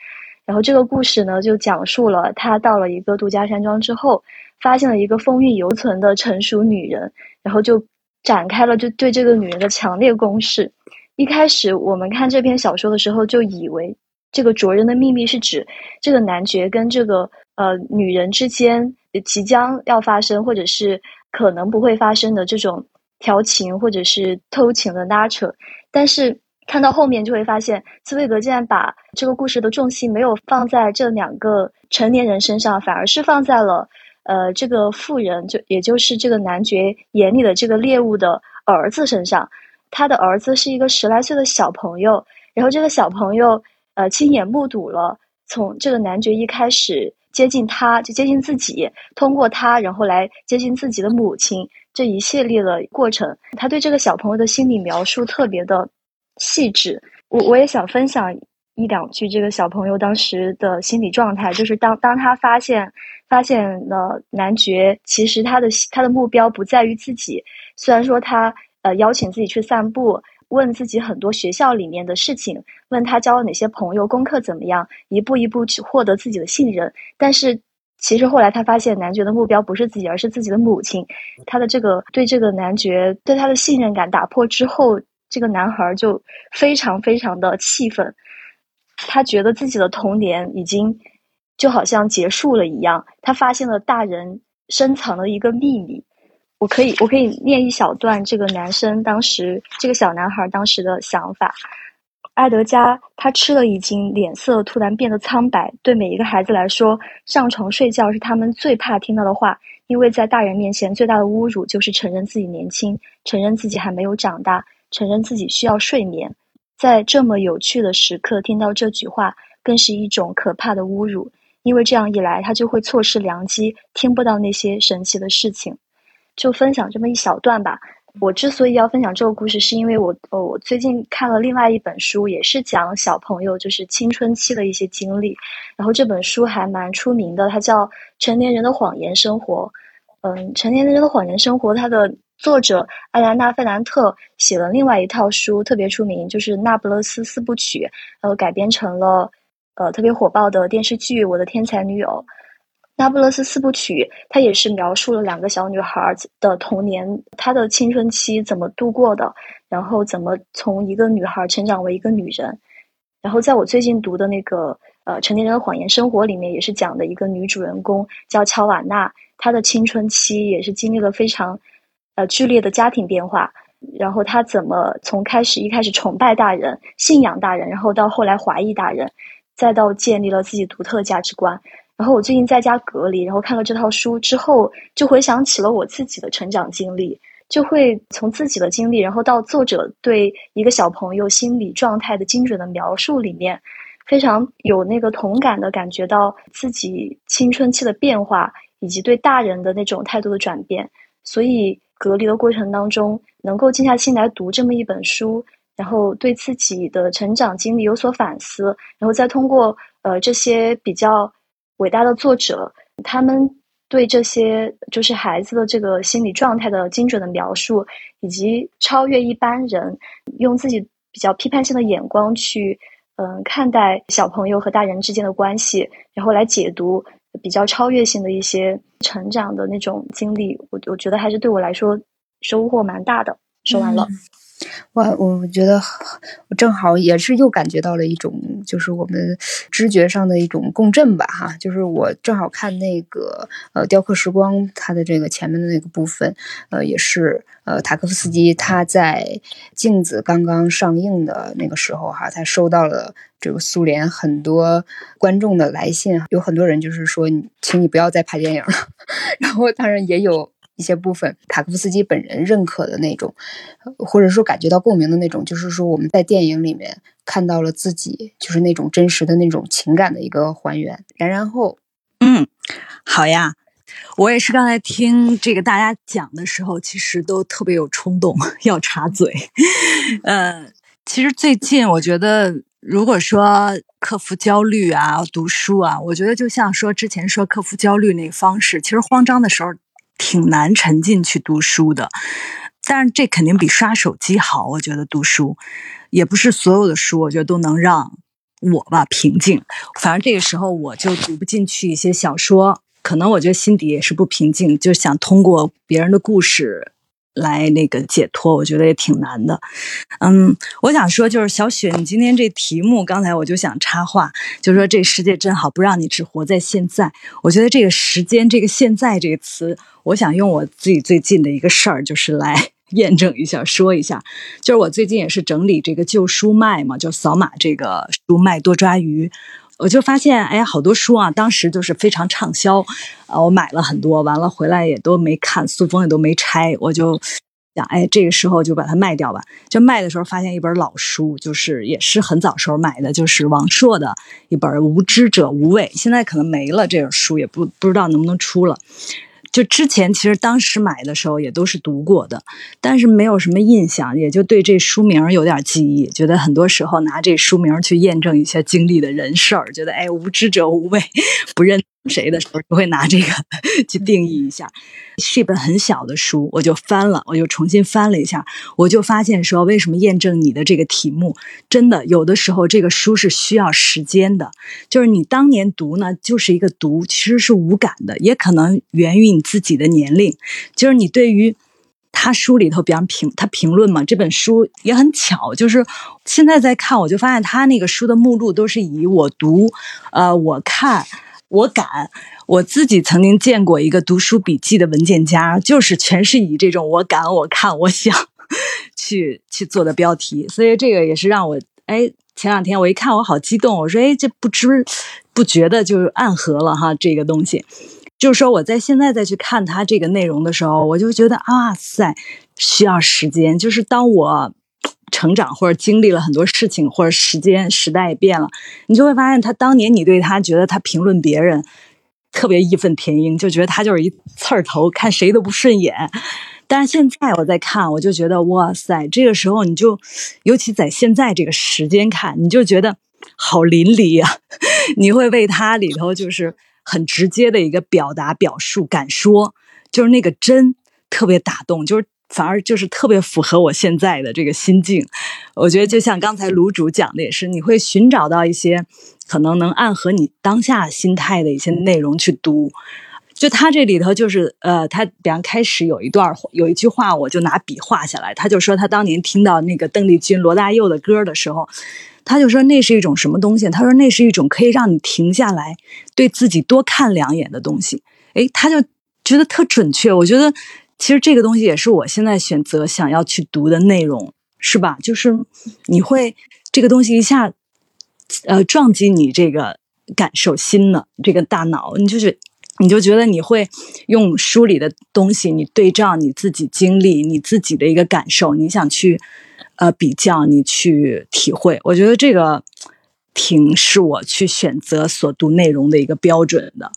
然后这个故事呢，就讲述了她到了一个度假山庄之后。发现了一个风韵犹存的成熟女人，然后就展开了就对这个女人的强烈攻势。一开始我们看这篇小说的时候，就以为这个卓人的秘密是指这个男爵跟这个呃女人之间即将要发生，或者是可能不会发生的这种调情或者是偷情的拉扯。但是看到后面就会发现，茨威格竟然把这个故事的重心没有放在这两个成年人身上，反而是放在了。呃，这个妇人就也就是这个男爵眼里的这个猎物的儿子身上，他的儿子是一个十来岁的小朋友，然后这个小朋友呃亲眼目睹了从这个男爵一开始接近他就接近自己，通过他然后来接近自己的母亲这一系列的过程，他对这个小朋友的心理描述特别的细致，我我也想分享一两句这个小朋友当时的心理状态，就是当当他发现。发现了男爵，其实他的他的目标不在于自己。虽然说他呃邀请自己去散步，问自己很多学校里面的事情，问他交了哪些朋友，功课怎么样，一步一步去获得自己的信任。但是其实后来他发现，男爵的目标不是自己，而是自己的母亲。他的这个对这个男爵对他的信任感打破之后，这个男孩就非常非常的气愤，他觉得自己的童年已经。就好像结束了一样，他发现了大人深藏的一个秘密。我可以，我可以念一小段这个男生当时，这个小男孩当时的想法。埃德加他吃了已经脸色突然变得苍白。对每一个孩子来说，上床睡觉是他们最怕听到的话，因为在大人面前最大的侮辱就是承认自己年轻，承认自己还没有长大，承认自己需要睡眠。在这么有趣的时刻听到这句话，更是一种可怕的侮辱。因为这样一来，他就会错失良机，听不到那些神奇的事情。就分享这么一小段吧。我之所以要分享这个故事，是因为我呃，我最近看了另外一本书，也是讲小朋友就是青春期的一些经历。然后这本书还蛮出名的，它叫《成年人的谎言生活》。嗯，《成年人的谎言生活》它的作者艾兰娜·费兰特写了另外一套书，特别出名，就是《那不勒斯四部曲》，然后改编成了。呃，特别火爆的电视剧《我的天才女友》，《那不勒斯四部曲》，它也是描述了两个小女孩的童年，她的青春期怎么度过的，然后怎么从一个女孩成长为一个女人。然后在我最近读的那个呃《成年人的谎言生活》里面，也是讲的一个女主人公叫乔瓦娜，她的青春期也是经历了非常呃剧烈的家庭变化，然后他怎么从开始一开始崇拜大人、信仰大人，然后到后来怀疑大人，再到建立了自己独特的价值观。然后我最近在家隔离，然后看了这套书之后，就回想起了我自己的成长经历，就会从自己的经历，然后到作者对一个小朋友心理状态的精准的描述里面。非常有那个同感的感觉到自己青春期的变化，以及对大人的那种态度的转变。所以隔离的过程当中，能够静下心来读这么一本书，然后对自己的成长经历有所反思，然后再通过呃这些比较伟大的作者，他们对这些就是孩子的这个心理状态的精准的描述，以及超越一般人，用自己比较批判性的眼光去。嗯，看待小朋友和大人之间的关系，然后来解读比较超越性的一些成长的那种经历，我我觉得还是对我来说收获蛮大的。说完了。我我觉得我正好也是又感觉到了一种，就是我们知觉上的一种共振吧，哈，就是我正好看那个呃《雕刻时光》，它的这个前面的那个部分，呃，也是呃塔科夫斯基他在《镜子》刚刚上映的那个时候，哈，他收到了这个苏联很多观众的来信，有很多人就是说，请你不要再拍电影了，然后当然也有。一些部分，塔科夫斯基本人认可的那种，或者说感觉到共鸣的那种，就是说我们在电影里面看到了自己，就是那种真实的那种情感的一个还原。然然后，嗯，好呀，我也是刚才听这个大家讲的时候，其实都特别有冲动要插嘴。呃，其实最近我觉得，如果说克服焦虑啊，读书啊，我觉得就像说之前说克服焦虑那个方式，其实慌张的时候。挺难沉浸去读书的，但是这肯定比刷手机好。我觉得读书也不是所有的书，我觉得都能让我吧平静。反正这个时候我就读不进去一些小说，可能我觉得心底也是不平静，就想通过别人的故事。来那个解脱，我觉得也挺难的。嗯，我想说，就是小雪，你今天这题目，刚才我就想插话，就说这世界真好，不让你只活在现在。我觉得这个时间，这个现在这个词，我想用我自己最近的一个事儿，就是来 验证一下，说一下。就是我最近也是整理这个旧书卖嘛，就扫码这个书卖多抓鱼。我就发现，哎，好多书啊，当时就是非常畅销，啊，我买了很多，完了回来也都没看，塑封也都没拆，我就想，哎，这个时候就把它卖掉吧。就卖的时候发现一本老书，就是也是很早时候买的，就是王朔的一本《无知者无畏》，现在可能没了，这本书也不不知道能不能出了。就之前其实当时买的时候也都是读过的，但是没有什么印象，也就对这书名有点记忆。觉得很多时候拿这书名去验证一些经历的人事儿，觉得哎，无知者无畏，不认。谁的时候就会拿这个 去定义一下，是一本很小的书，我就翻了，我就重新翻了一下，我就发现说，为什么验证你的这个题目，真的有的时候这个书是需要时间的，就是你当年读呢，就是一个读，其实是无感的，也可能源于你自己的年龄，就是你对于他书里头，比方评他评论嘛，这本书也很巧，就是现在在看，我就发现他那个书的目录都是以我读，呃，我看。我敢，我自己曾经见过一个读书笔记的文件夹，就是全是以这种“我敢”“我看”“我想”去去做的标题，所以这个也是让我哎，前两天我一看我好激动，我说哎，这不知不觉的就暗合了哈，这个东西，就是说我在现在再去看它这个内容的时候，我就觉得啊塞，需要时间，就是当我。成长或者经历了很多事情，或者时间时代也变了，你就会发现他当年你对他觉得他评论别人特别义愤填膺，就觉得他就是一刺儿头，看谁都不顺眼。但是现在我在看，我就觉得哇塞，这个时候你就尤其在现在这个时间看，你就觉得好淋漓呀！你会为他里头就是很直接的一个表达表述敢说，就是那个真特别打动，就是。反而就是特别符合我现在的这个心境，我觉得就像刚才卢主讲的也是，你会寻找到一些可能能暗合你当下心态的一些内容去读。就他这里头就是呃，他比方开始有一段有一句话，我就拿笔画下来，他就说他当年听到那个邓丽君、罗大佑的歌的时候，他就说那是一种什么东西？他说那是一种可以让你停下来，对自己多看两眼的东西。诶，他就。觉得特准确。我觉得其实这个东西也是我现在选择想要去读的内容，是吧？就是你会这个东西一下呃撞击你这个感受心呢，这个大脑，你就是你就觉得你会用书里的东西，你对照你自己经历，你自己的一个感受，你想去呃比较，你去体会。我觉得这个挺是我去选择所读内容的一个标准的。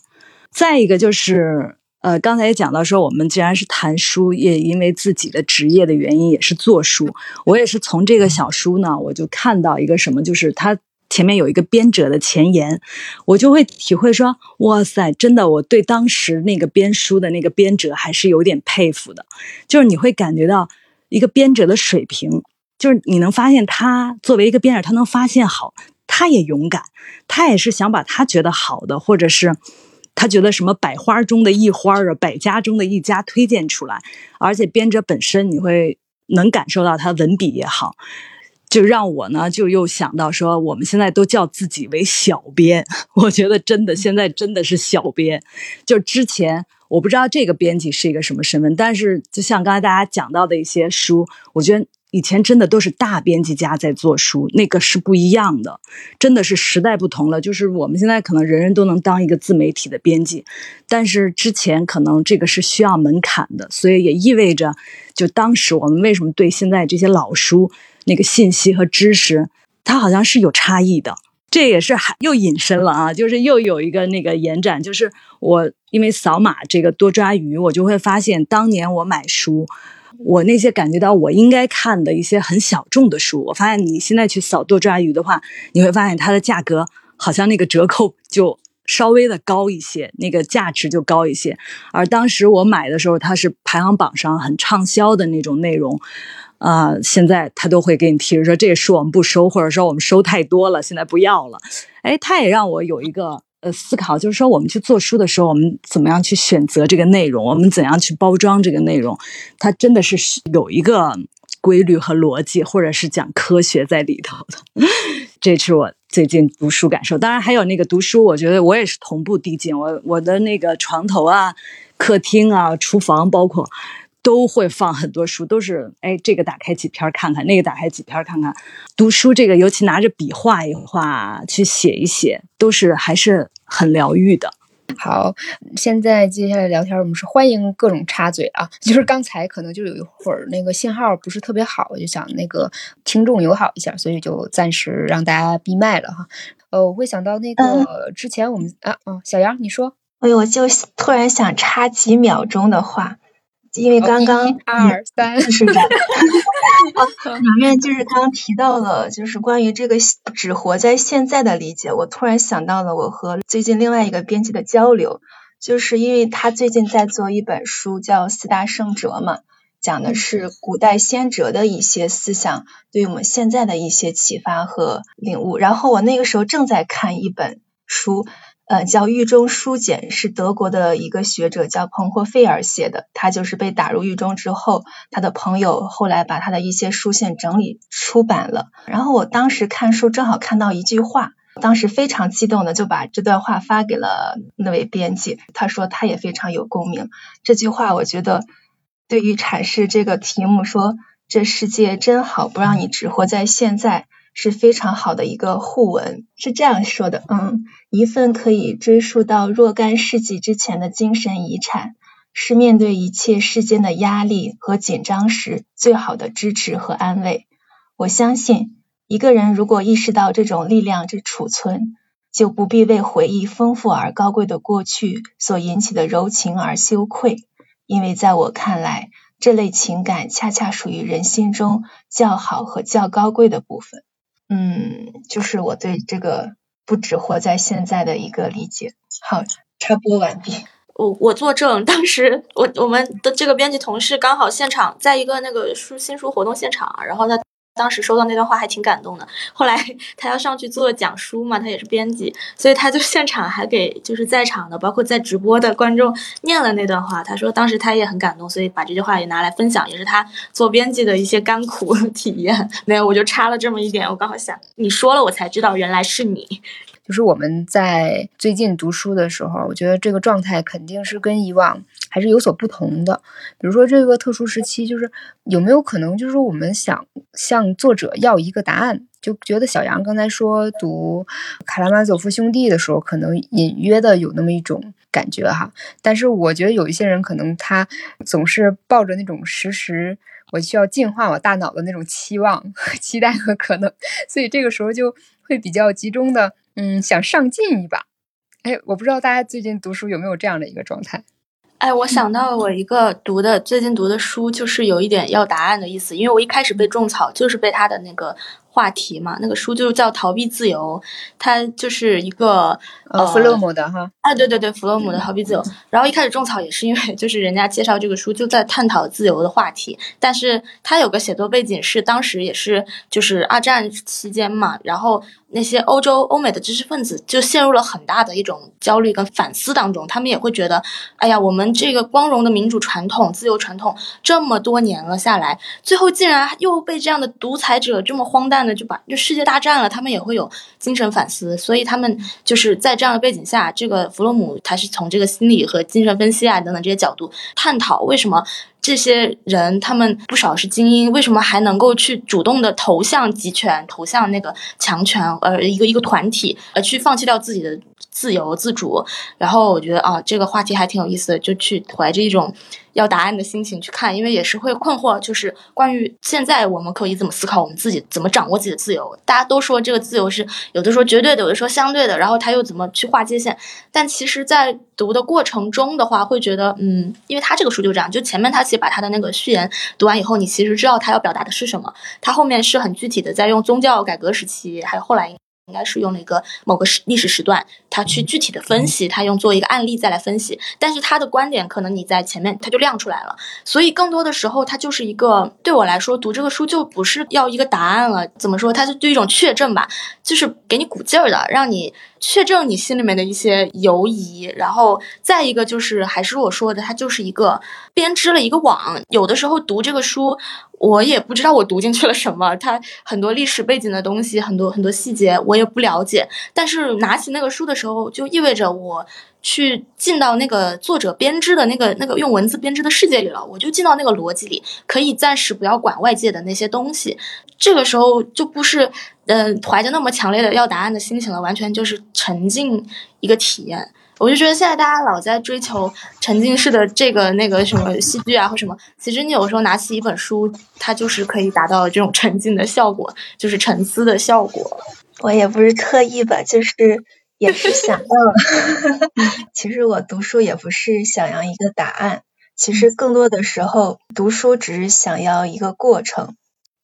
再一个就是呃，刚才也讲到说，我们既然是谈书，也因为自己的职业的原因，也是做书。我也是从这个小书呢，我就看到一个什么，就是它。前面有一个编者的前言，我就会体会说：哇塞，真的，我对当时那个编书的那个编者还是有点佩服的。就是你会感觉到一个编者的水平，就是你能发现他作为一个编者，他能发现好，他也勇敢，他也是想把他觉得好的，或者是他觉得什么百花中的一花啊，百家中的一家推荐出来。而且编者本身，你会能感受到他文笔也好。就让我呢，就又想到说，我们现在都叫自己为小编，我觉得真的现在真的是小编。就之前我不知道这个编辑是一个什么身份，但是就像刚才大家讲到的一些书，我觉得以前真的都是大编辑家在做书，那个是不一样的，真的是时代不同了。就是我们现在可能人人都能当一个自媒体的编辑，但是之前可能这个是需要门槛的，所以也意味着，就当时我们为什么对现在这些老书。那个信息和知识，它好像是有差异的。这也是还又引申了啊，就是又有一个那个延展，就是我因为扫码这个多抓鱼，我就会发现当年我买书，我那些感觉到我应该看的一些很小众的书，我发现你现在去扫多抓鱼的话，你会发现它的价格好像那个折扣就稍微的高一些，那个价值就高一些。而当时我买的时候，它是排行榜上很畅销的那种内容。啊，现在他都会给你提示说，这书我们不收，或者说我们收太多了，现在不要了。哎，他也让我有一个呃思考，就是说我们去做书的时候，我们怎么样去选择这个内容，我们怎样去包装这个内容，它真的是有一个规律和逻辑，或者是讲科学在里头的。这是我最近读书感受，当然还有那个读书，我觉得我也是同步递进，我我的那个床头啊、客厅啊、厨房，包括。都会放很多书，都是哎，这个打开几篇看看，那个打开几篇看看。读书这个，尤其拿着笔画一画，去写一写，都是还是很疗愈的。好，现在接下来聊天，我们是欢迎各种插嘴啊。就是刚才可能就有一会儿那个信号不是特别好，我就想那个听众友好一下，所以就暂时让大家闭麦了哈。呃，我会想到那个之前我们啊啊，小杨你说，哎呦，我就突然想插几秒钟的话。因为刚刚二三 是的，里面就是刚刚提到了，就是关于这个只活在现在的理解。我突然想到了我和最近另外一个编辑的交流，就是因为他最近在做一本书，叫《四大圣哲》嘛，讲的是古代先哲的一些思想对我们现在的一些启发和领悟。然后我那个时候正在看一本书。呃，叫《狱中书简》，是德国的一个学者叫彭霍费尔写的。他就是被打入狱中之后，他的朋友后来把他的一些书信整理出版了。然后我当时看书正好看到一句话，当时非常激动的就把这段话发给了那位编辑。他说他也非常有共鸣。这句话我觉得对于阐释这个题目，说这世界真好，不让你只活在现在。是非常好的一个互文，是这样说的，嗯，一份可以追溯到若干世纪之前的精神遗产，是面对一切世间的压力和紧张时最好的支持和安慰。我相信，一个人如果意识到这种力量之储存，就不必为回忆丰富而高贵的过去所引起的柔情而羞愧，因为在我看来，这类情感恰恰属于人心中较好和较高贵的部分。嗯，就是我对这个不只活在现在的一个理解。好，插播完毕。我我作证，当时我我们的这个编辑同事刚好现场在一个那个书新书活动现场，然后他。当时收到那段话还挺感动的。后来 他要上去做讲书嘛，他也是编辑，所以他就现场还给就是在场的，包括在直播的观众念了那段话。他说当时他也很感动，所以把这句话也拿来分享，也是他做编辑的一些甘苦 体验。没有，我就插了这么一点。我刚好想你说了，我才知道原来是你。就是我们在最近读书的时候，我觉得这个状态肯定是跟以往还是有所不同的。比如说这个特殊时期，就是有没有可能，就是我们想向作者要一个答案，就觉得小杨刚才说读《卡拉马佐夫兄弟》的时候，可能隐约的有那么一种感觉哈。但是我觉得有一些人可能他总是抱着那种时时。我需要净化我大脑的那种期望、期待和可能，所以这个时候就会比较集中的，嗯，想上进一把。哎，我不知道大家最近读书有没有这样的一个状态？哎，我想到了我一个读的最近读的书，就是有一点要答案的意思，因为我一开始被种草就是被他的那个。话题嘛，那个书就是叫《逃避自由》，它就是一个呃弗洛姆的哈，啊对对对，弗洛姆的《逃避自由》。然后一开始种草也是因为就是人家介绍这个书就在探讨自由的话题，但是它有个写作背景是当时也是就是二战期间嘛，然后。那些欧洲、欧美的知识分子就陷入了很大的一种焦虑跟反思当中，他们也会觉得，哎呀，我们这个光荣的民主传统、自由传统这么多年了下来，最后竟然又被这样的独裁者这么荒诞那就把就世界大战了，他们也会有精神反思。所以他们就是在这样的背景下，这个弗洛姆他是从这个心理和精神分析啊等等这些角度探讨为什么。这些人，他们不少是精英，为什么还能够去主动的投向集权、投向那个强权，呃，一个一个团体，而，去放弃掉自己的自由自主？然后我觉得啊，这个话题还挺有意思的，就去怀着一种。要答案的心情去看，因为也是会困惑，就是关于现在我们可以怎么思考我们自己怎么掌握自己的自由。大家都说这个自由是有的时候绝对的，有的说相对的，然后他又怎么去划界限？但其实，在读的过程中的话，会觉得，嗯，因为他这个书就这样，就前面他其实把他的那个序言读完以后，你其实知道他要表达的是什么。他后面是很具体的，在用宗教改革时期，还有后来。应该是用了一个某个时历史时段，他去具体的分析，他用做一个案例再来分析。但是他的观点可能你在前面他就亮出来了，所以更多的时候，他就是一个对我来说读这个书就不是要一个答案了，怎么说？它是对一种确证吧，就是给你鼓劲儿的，让你确证你心里面的一些犹疑。然后再一个就是还是我说的，它就是一个编织了一个网。有的时候读这个书。我也不知道我读进去了什么，它很多历史背景的东西，很多很多细节我也不了解。但是拿起那个书的时候，就意味着我去进到那个作者编织的那个那个用文字编织的世界里了，我就进到那个逻辑里，可以暂时不要管外界的那些东西。这个时候就不是嗯怀着那么强烈的要答案的心情了，完全就是沉浸一个体验。我就觉得现在大家老在追求沉浸式的这个那个什么戏剧啊或什么，其实你有时候拿起一本书，它就是可以达到这种沉浸的效果，就是沉思的效果。我也不是特意吧，就是也是想到了。其实我读书也不是想要一个答案，其实更多的时候读书只是想要一个过程。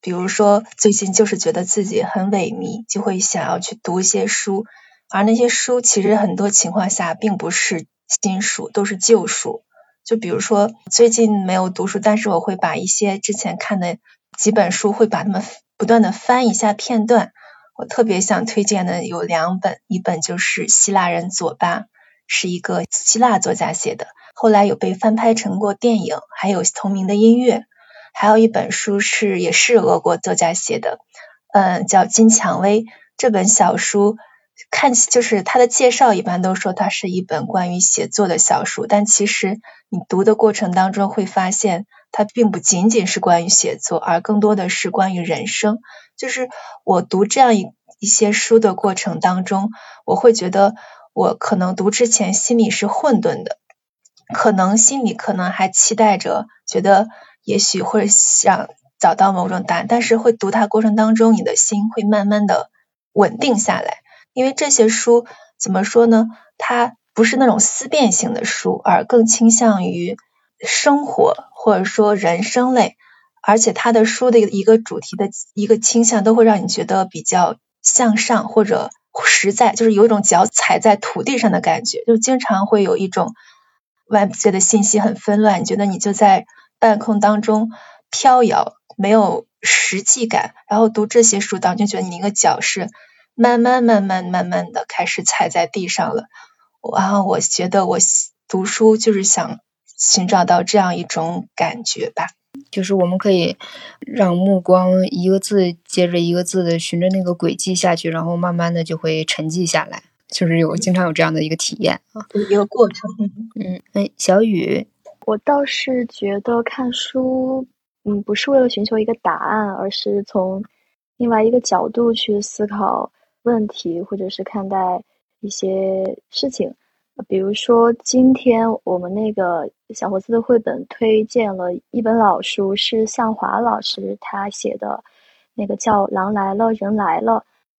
比如说最近就是觉得自己很萎靡，就会想要去读一些书。而那些书其实很多情况下并不是新书，都是旧书。就比如说最近没有读书，但是我会把一些之前看的几本书，会把它们不断的翻一下片段。我特别想推荐的有两本，一本就是《希腊人左巴》，是一个希腊作家写的，后来有被翻拍成过电影，还有同名的音乐。还有一本书是也是俄国作家写的，嗯，叫《金蔷薇》这本小书。看，就是它的介绍一般都说它是一本关于写作的小书，但其实你读的过程当中会发现，它并不仅仅是关于写作，而更多的是关于人生。就是我读这样一一些书的过程当中，我会觉得我可能读之前心里是混沌的，可能心里可能还期待着，觉得也许会想找到某种答案，但是会读它过程当中，你的心会慢慢的稳定下来。因为这些书怎么说呢？它不是那种思辨性的书，而更倾向于生活或者说人生类。而且它的书的一个主题的一个倾向，都会让你觉得比较向上或者实在，就是有一种脚踩在土地上的感觉。就经常会有一种外界的信息很纷乱，你觉得你就在半空当中飘摇，没有实际感。然后读这些书，当就觉得你一个脚是。慢慢慢慢慢慢的开始踩在地上了，然后我觉得我读书就是想寻找到这样一种感觉吧，就是我们可以让目光一个字接着一个字的循着那个轨迹下去，然后慢慢的就会沉寂下来。就是有经常有这样的一个体验啊，一个过程。嗯，哎，小雨，我倒是觉得看书，嗯，不是为了寻求一个答案，而是从另外一个角度去思考问题，或者是看待一些事情。比如说，今天我们那个小伙子的绘本推荐了一本老书，是向华老师他写的，那个叫《狼来了，人来了》。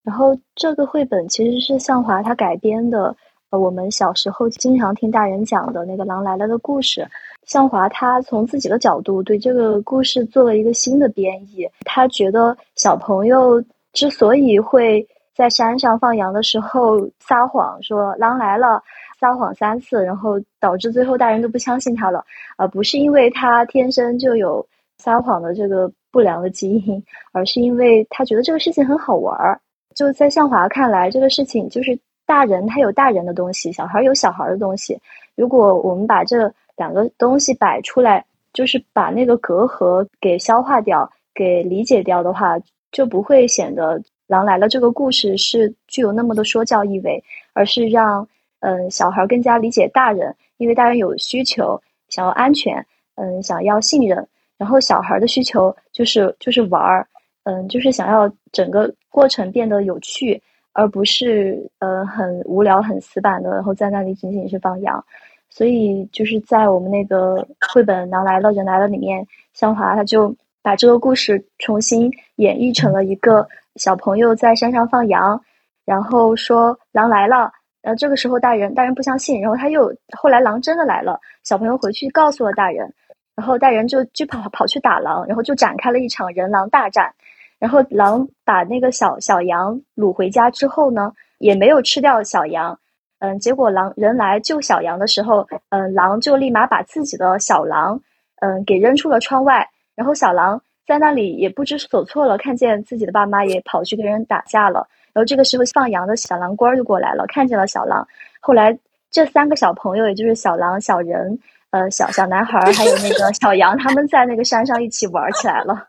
然后这个绘本其实是向华他改编的，呃，我们小时候经常听大人讲的那个《狼来了》的故事。向华他从自己的角度对这个故事做了一个新的编译。他觉得小朋友之所以会在山上放羊的时候撒谎说狼来了，撒谎三次，然后导致最后大人都不相信他了，而不是因为他天生就有撒谎的这个不良的基因，而是因为他觉得这个事情很好玩儿。就在向华看来，这个事情就是大人他有大人的东西，小孩有小孩的东西。如果我们把这两个东西摆出来，就是把那个隔阂给消化掉、给理解掉的话，就不会显得《狼来了》这个故事是具有那么的说教意味，而是让嗯小孩更加理解大人，因为大人有需求，想要安全，嗯，想要信任，然后小孩的需求就是就是玩儿。嗯，就是想要整个过程变得有趣，而不是呃很无聊、很死板的，然后在那里仅仅是放羊。所以就是在我们那个绘本《狼来了，人来了》里面，香华他就把这个故事重新演绎成了一个小朋友在山上放羊，然后说狼来了，然后这个时候大人大人不相信，然后他又后来狼真的来了，小朋友回去告诉了大人，然后大人就就跑跑去打狼，然后就展开了一场人狼大战。然后狼把那个小小羊掳回家之后呢，也没有吃掉小羊，嗯，结果狼人来救小羊的时候，嗯，狼就立马把自己的小狼，嗯，给扔出了窗外。然后小狼在那里也不知所措了，看见自己的爸妈也跑去跟人打架了。然后这个时候放羊的小狼官就过来了，看见了小狼。后来这三个小朋友，也就是小狼、小人、呃小小男孩还有那个小羊，他们在那个山上一起玩起来了。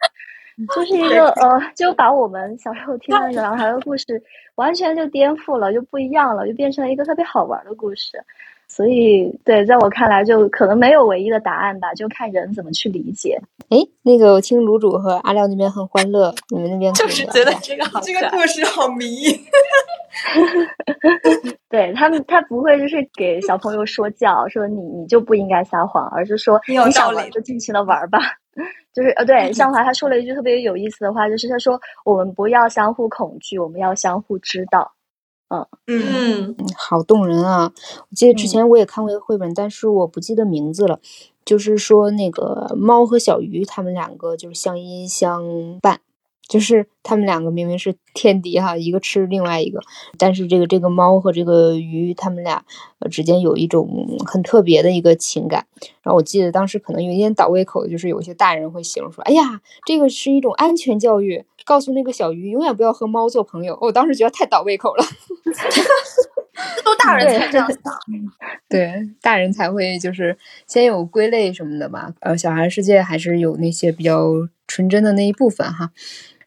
就是一个呃，就把我们小时候听的那个狼孩的故事，完全就颠覆了，就不一样了，就变成了一个特别好玩的故事。所以，对，在我看来，就可能没有唯一的答案吧，就看人怎么去理解。哎，那个我听卤煮和阿廖那边很欢乐，你们那边就是觉得这个好，这个故事好迷。对他们，他不会就是给小朋友说教，说你你就不应该撒谎，而是说你想玩就尽情的玩吧。就是呃，对，向华他说了一句特别有意思的话，就是他说我们不要相互恐惧，我们要相互知道。嗯好动人啊！我记得之前我也看过一个绘本，但是我不记得名字了。就是说那个猫和小鱼，他们两个就是相依相伴。就是他们两个明明是天敌哈，一个吃另外一个，但是这个这个猫和这个鱼，他们俩之间有一种很特别的一个情感。然后我记得当时可能有一点倒胃口，就是有些大人会形容说：“哎呀，这个是一种安全教育，告诉那个小鱼永远不要和猫做朋友。”我当时觉得太倒胃口了，都大人才这样想，对，大人才会就是先有归类什么的吧。呃，小孩世界还是有那些比较纯真的那一部分哈。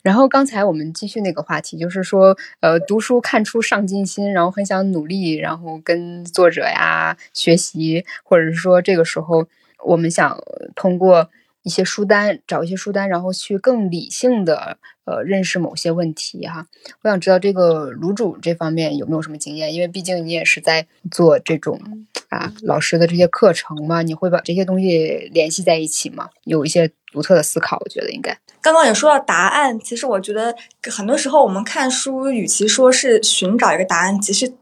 然后刚才我们继续那个话题，就是说，呃，读书看出上进心，然后很想努力，然后跟作者呀学习，或者是说这个时候我们想通过一些书单，找一些书单，然后去更理性的呃认识某些问题哈。我想知道这个卤煮这方面有没有什么经验？因为毕竟你也是在做这种啊老师的这些课程嘛，你会把这些东西联系在一起吗？有一些独特的思考，我觉得应该。刚刚也说到答案，其实我觉得很多时候我们看书，与其说是寻找一个答案，其实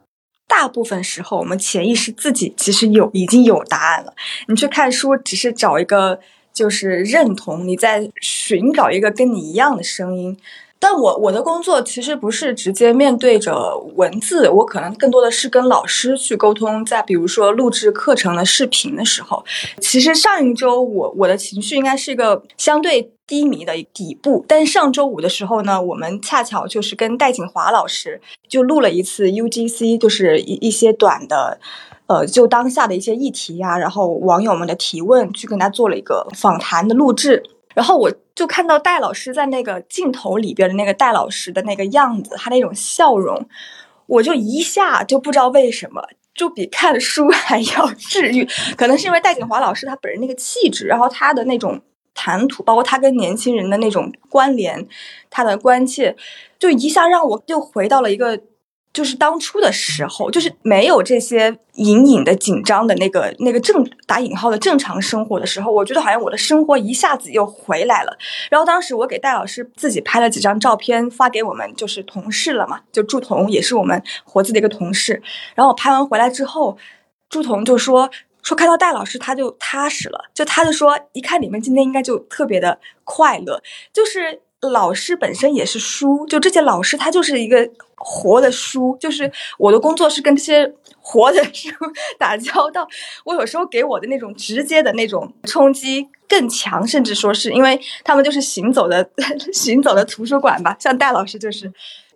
大部分时候我们潜意识自己其实有已经有答案了。你去看书，只是找一个就是认同，你在寻找一个跟你一样的声音。但我我的工作其实不是直接面对着文字，我可能更多的是跟老师去沟通。在比如说录制课程的视频的时候，其实上一周我我的情绪应该是一个相对低迷的底部，但上周五的时候呢，我们恰巧就是跟戴锦华老师就录了一次 UGC，就是一一些短的，呃，就当下的一些议题呀，然后网友们的提问，去跟他做了一个访谈的录制。然后我就看到戴老师在那个镜头里边的那个戴老师的那个样子，他那种笑容，我就一下就不知道为什么。就比看书 还要治愈，可能是因为戴锦华老师他本人那个气质，然后他的那种谈吐，包括他跟年轻人的那种关联，他的关切，就一下让我又回到了一个。就是当初的时候，就是没有这些隐隐的紧张的那个那个正打引号的正常生活的时候，我觉得好像我的生活一下子又回来了。然后当时我给戴老师自己拍了几张照片发给我们就是同事了嘛，就朱彤也是我们活字的一个同事。然后我拍完回来之后，朱彤就说说看到戴老师他就踏实了，就他就说一看你们今天应该就特别的快乐，就是。老师本身也是书，就这些老师他就是一个活的书，就是我的工作是跟这些活的书 打交道。我有时候给我的那种直接的那种冲击更强，甚至说是因为他们就是行走的 行走的图书馆吧，像戴老师就是。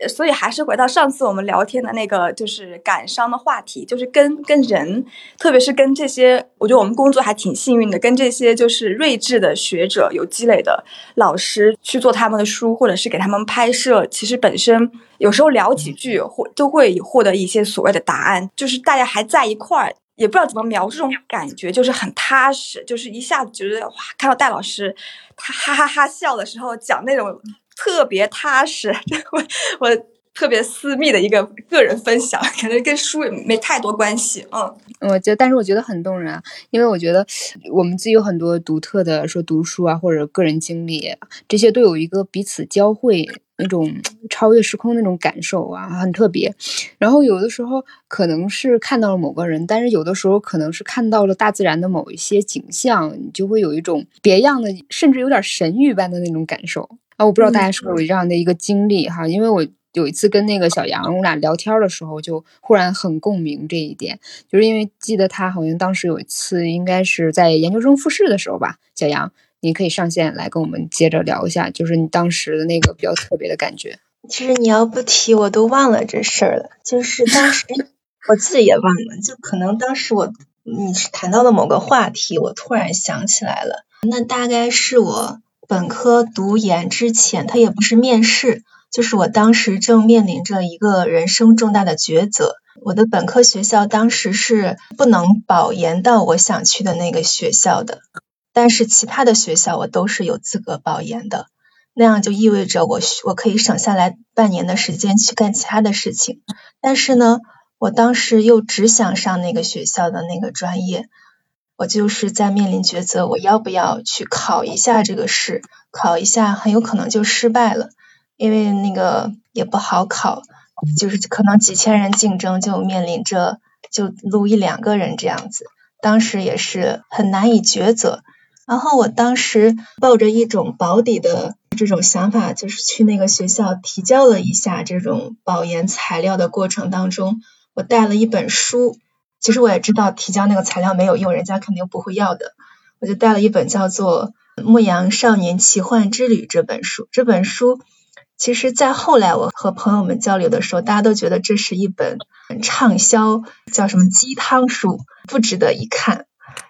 所以还是回到上次我们聊天的那个，就是感伤的话题，就是跟跟人，特别是跟这些，我觉得我们工作还挺幸运的，跟这些就是睿智的学者、有积累的老师去做他们的书，或者是给他们拍摄，其实本身有时候聊几句，或都会获得一些所谓的答案，就是大家还在一块儿，也不知道怎么描述这种感觉，就是很踏实，就是一下子觉得哇，看到戴老师他哈哈哈笑的时候讲那种。特别踏实，我我特别私密的一个个人分享，可能跟书也没太多关系。嗯，我觉得，但是我觉得很动人啊，因为我觉得我们自己有很多独特的，说读书啊，或者个人经历，这些都有一个彼此交汇那种超越时空那种感受啊，很特别。然后有的时候可能是看到了某个人，但是有的时候可能是看到了大自然的某一些景象，你就会有一种别样的，甚至有点神域般的那种感受。啊，我不知道大家是不是有这样的一个经历哈，因为我有一次跟那个小杨，我俩聊天的时候，就忽然很共鸣这一点，就是因为记得他好像当时有一次，应该是在研究生复试的时候吧。小杨，你可以上线来跟我们接着聊一下，就是你当时的那个比较特别的感觉。其实你要不提，我都忘了这事儿了。就是当时 我自己也忘了，就可能当时我你是谈到了某个话题，我突然想起来了，那大概是我。本科读研之前，他也不是面试，就是我当时正面临着一个人生重大的抉择。我的本科学校当时是不能保研到我想去的那个学校的，但是其他的学校我都是有资格保研的。那样就意味着我我可以省下来半年的时间去干其他的事情。但是呢，我当时又只想上那个学校的那个专业。我就是在面临抉择，我要不要去考一下这个试？考一下很有可能就失败了，因为那个也不好考，就是可能几千人竞争，就面临着就录一两个人这样子。当时也是很难以抉择。然后我当时抱着一种保底的这种想法，就是去那个学校提交了一下这种保研材料的过程当中，我带了一本书。其实我也知道提交那个材料没有用，人家肯定不会要的。我就带了一本叫做《牧羊少年奇幻之旅》这本书。这本书，其实在后来我和朋友们交流的时候，大家都觉得这是一本畅销叫什么鸡汤书，不值得一看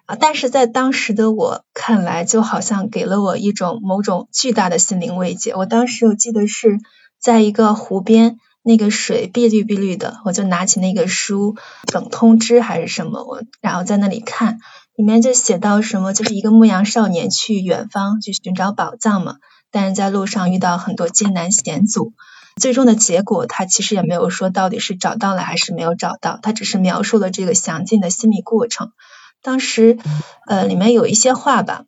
啊。但是在当时的我看来，就好像给了我一种某种巨大的心灵慰藉。我当时我记得是在一个湖边。那个水碧绿碧绿的，我就拿起那个书，等通知还是什么，我然后在那里看，里面就写到什么，就是一个牧羊少年去远方去寻找宝藏嘛，但是在路上遇到很多艰难险阻，最终的结果他其实也没有说到底是找到了还是没有找到，他只是描述了这个详尽的心理过程。当时呃里面有一些话吧，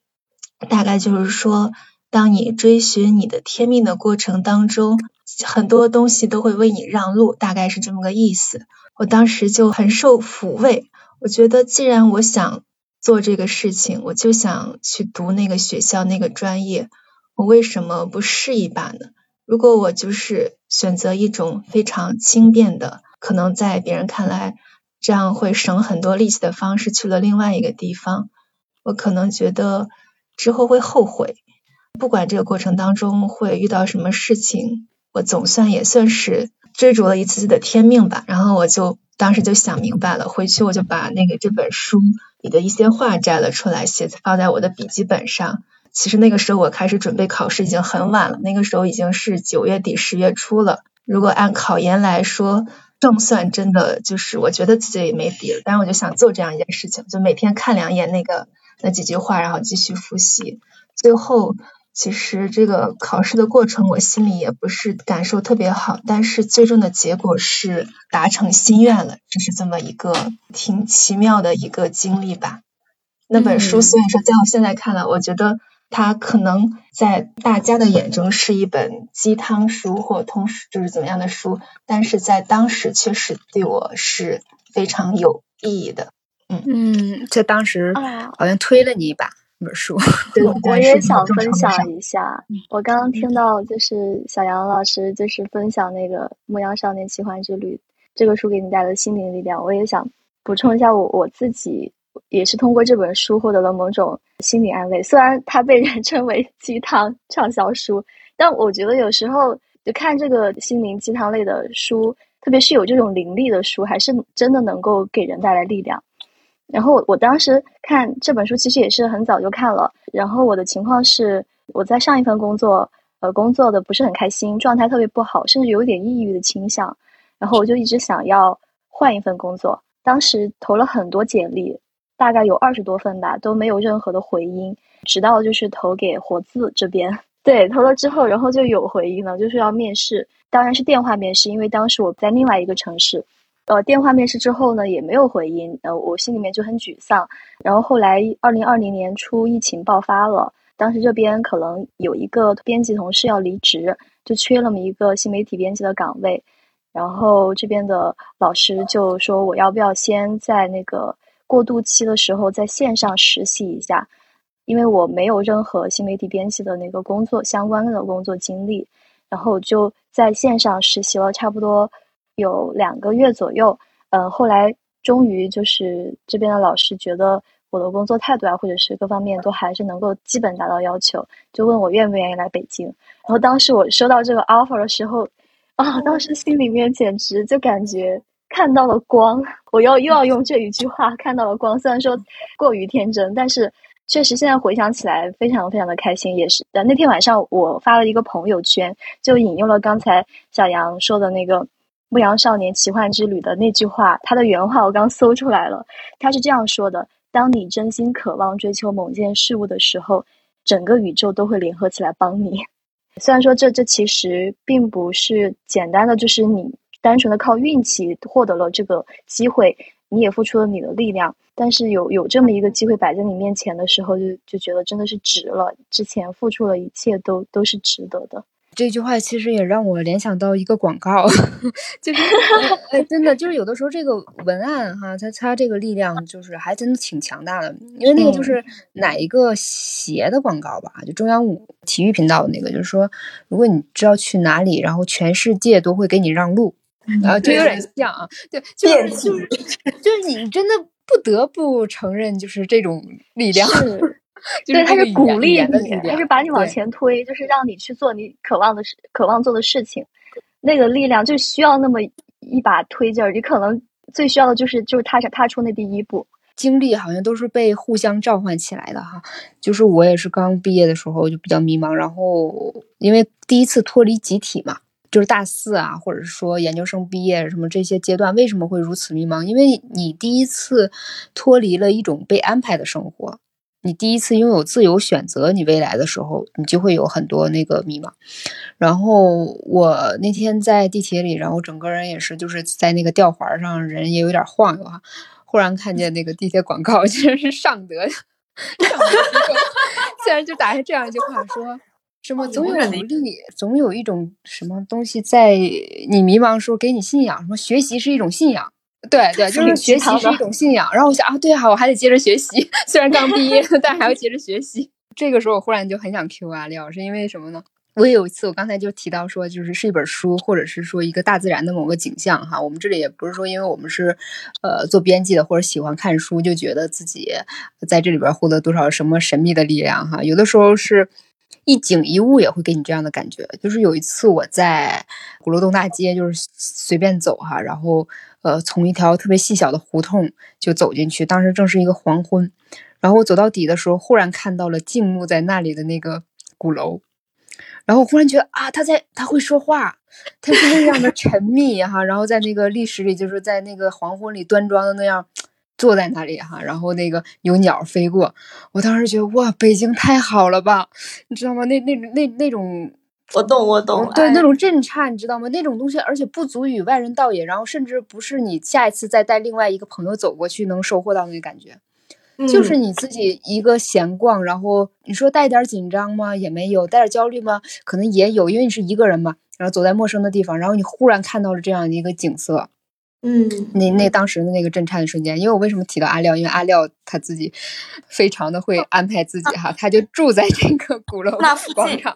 大概就是说，当你追寻你的天命的过程当中。很多东西都会为你让路，大概是这么个意思。我当时就很受抚慰，我觉得既然我想做这个事情，我就想去读那个学校那个专业，我为什么不试一把呢？如果我就是选择一种非常轻便的，可能在别人看来这样会省很多力气的方式去了另外一个地方，我可能觉得之后会后悔。不管这个过程当中会遇到什么事情。我总算也算是追逐了一次次的天命吧，然后我就当时就想明白了，回去我就把那个这本书里的一些话摘了出来，写放在我的笔记本上。其实那个时候我开始准备考试已经很晚了，那个时候已经是九月底十月初了。如果按考研来说，胜算真的就是我觉得自己也没底了，但是我就想做这样一件事情，就每天看两眼那个那几句话，然后继续复习。最后其实这个考试的过程我心里也不是感受特别好，但是最终的结果是达成心愿了，就是这么一个挺奇妙的一个经历吧。那本书虽然说在我现在看来，我觉得。它可能在大家的眼中是一本鸡汤书或通就是怎么样的书，但是在当时确实对我是非常有意义的。嗯嗯，在当时好像推了你一把那本书。对，我也想分享一下。我刚刚听到就是小杨老师就是分享那个《牧羊少年奇幻之旅》这个书给你带来的心灵力量，我也想补充一下我我自己。也是通过这本书获得了某种心理安慰。虽然它被人 称为鸡汤畅销书，但我觉得有时候就看这个心灵鸡汤类的书，特别是有这种灵力的书，还是真的能够给人带来力量。然后我当时看这本书，其实也是很早就看了。然后我的情况是，我在上一份工作，呃，工作的不是很开心，状态特别不好，甚至有点抑郁的倾向。然后我就一直想要换一份工作，当时投了很多简历。大概有二十多份吧，都没有任何的回音，直到就是投给活字这边，对，投了之后，然后就有回音了，就是要面试，当然是电话面试，因为当时我在另外一个城市，呃，电话面试之后呢，也没有回音，呃，我心里面就很沮丧。然后后来二零二零年初疫情爆发了，当时这边可能有一个编辑同事要离职，就缺那么一个新媒体编辑的岗位，然后这边的老师就说我要不要先在那个。过渡期的时候，在线上实习一下，因为我没有任何新媒体编辑的那个工作相关的工作经历，然后我就在线上实习了差不多有两个月左右。嗯，后来终于就是这边的老师觉得我的工作态度啊，或者是各方面都还是能够基本达到要求，就问我愿不愿意来北京。然后当时我收到这个 offer 的时候，啊，当时心里面简直就感觉。看到了光，我要又要用这一句话看到了光。虽然说过于天真，但是确实现在回想起来非常非常的开心。也是，那天晚上我发了一个朋友圈，就引用了刚才小杨说的那个《牧羊少年奇幻之旅》的那句话，他的原话我刚搜出来了。他是这样说的：“当你真心渴望追求某件事物的时候，整个宇宙都会联合起来帮你。”虽然说这这其实并不是简单的，就是你。单纯的靠运气获得了这个机会，你也付出了你的力量，但是有有这么一个机会摆在你面前的时候，就就觉得真的是值了。之前付出的一切都都是值得的。这句话其实也让我联想到一个广告，就是哎，真的就是有的时候这个文案哈，它它这个力量就是还真的挺强大的。因为那个就是哪一个鞋的广告吧，就中央五体育频道的那个，就是说如果你知道去哪里，然后全世界都会给你让路。啊，就有点像啊，对，就是就是就是你真的不得不承认，就是这种力量，对，他是鼓励你，他是把你往前推，就是让你去做你渴望的事、渴望做的事情。那个力量就需要那么一把推劲儿，你可能最需要的就是就是踏踏出那第一步。经历好像都是被互相召唤起来的哈，就是我也是刚毕业的时候就比较迷茫，然后因为第一次脱离集体嘛。就是大四啊，或者是说研究生毕业什么这些阶段，为什么会如此迷茫？因为你第一次脱离了一种被安排的生活，你第一次拥有自由选择你未来的时候，你就会有很多那个迷茫。然后我那天在地铁里，然后整个人也是就是在那个吊环上，人也有点晃悠哈。忽然看见那个地铁广告，竟然是尚德，尚德竟然就打下这样一句话说。什么总有力，总有一种什么东西在你迷茫的时候给你信仰。什么学习是一种信仰，对对，就是学习是一种信仰。然后我想啊，对啊，我还得接着学习。虽然刚毕业，但还要接着学习。这个时候我忽然就很想 Q 阿廖，是因为什么呢？我有一次，我刚才就提到说，就是是一本书，或者是说一个大自然的某个景象哈。我们这里也不是说，因为我们是呃做编辑的或者喜欢看书，就觉得自己在这里边获得多少什么神秘的力量哈。有的时候是。一景一物也会给你这样的感觉，就是有一次我在鼓楼东大街，就是随便走哈，然后呃从一条特别细小的胡同就走进去，当时正是一个黄昏，然后我走到底的时候，忽然看到了静穆在那里的那个鼓楼，然后忽然觉得啊，他在他会说话，他是那样的 沉迷哈，然后在那个历史里，就是在那个黄昏里端庄的那样坐在那里哈，然后那个有鸟飞过，我当时觉得哇，北京太好了吧，你知道吗？那那那那种。我懂，我懂，对那种震颤，你知道吗？那种东西，而且不足与外人道也，然后甚至不是你下一次再带另外一个朋友走过去能收获到那个感觉，就是你自己一个闲逛，然后你说带点紧张吗？也没有，带点焦虑吗？可能也有，因为你是一个人嘛，然后走在陌生的地方，然后你忽然看到了这样的一个景色，嗯，那那当时的那个震颤的瞬间，因为我为什么提到阿廖？因为阿廖他自己非常的会安排自己哈，他就住在这个鼓楼广场。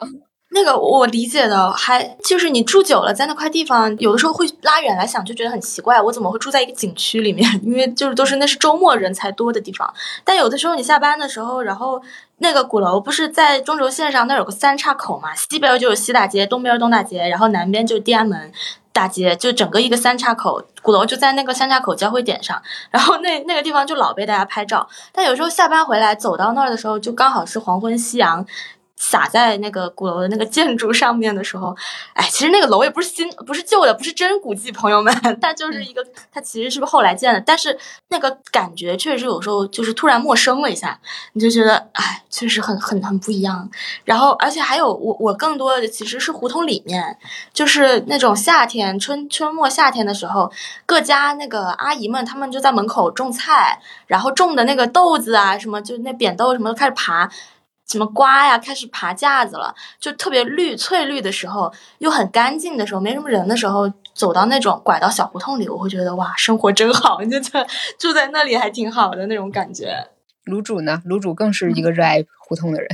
那个我理解的，还就是你住久了，在那块地方，有的时候会拉远来想，就觉得很奇怪，我怎么会住在一个景区里面？因为就是都是那是周末人才多的地方。但有的时候你下班的时候，然后那个鼓楼不是在中轴线上，那有个三岔口嘛，西边就是西大街，东边东大街，然后南边就是天安门大街，就整个一个三岔口，鼓楼就在那个三岔口交汇点上。然后那那个地方就老被大家拍照。但有时候下班回来走到那儿的时候，就刚好是黄昏夕阳。洒在那个鼓楼的那个建筑上面的时候，哎，其实那个楼也不是新，不是旧的，不是真古迹，朋友们，它就是一个，它其实是不是后来建的，但是那个感觉确实有时候就是突然陌生了一下，你就觉得，哎，确实很很很不一样。然后，而且还有我我更多的其实是胡同里面，就是那种夏天春春末夏天的时候，各家那个阿姨们，她们就在门口种菜，然后种的那个豆子啊，什么就那扁豆什么都开始爬。什么瓜呀，开始爬架子了，就特别绿翠绿的时候，又很干净的时候，没什么人的时候，走到那种拐到小胡同里，我会觉得哇，生活真好，你就觉得住在那里还挺好的那种感觉。卤煮呢？卤煮更是一个热爱胡同的人。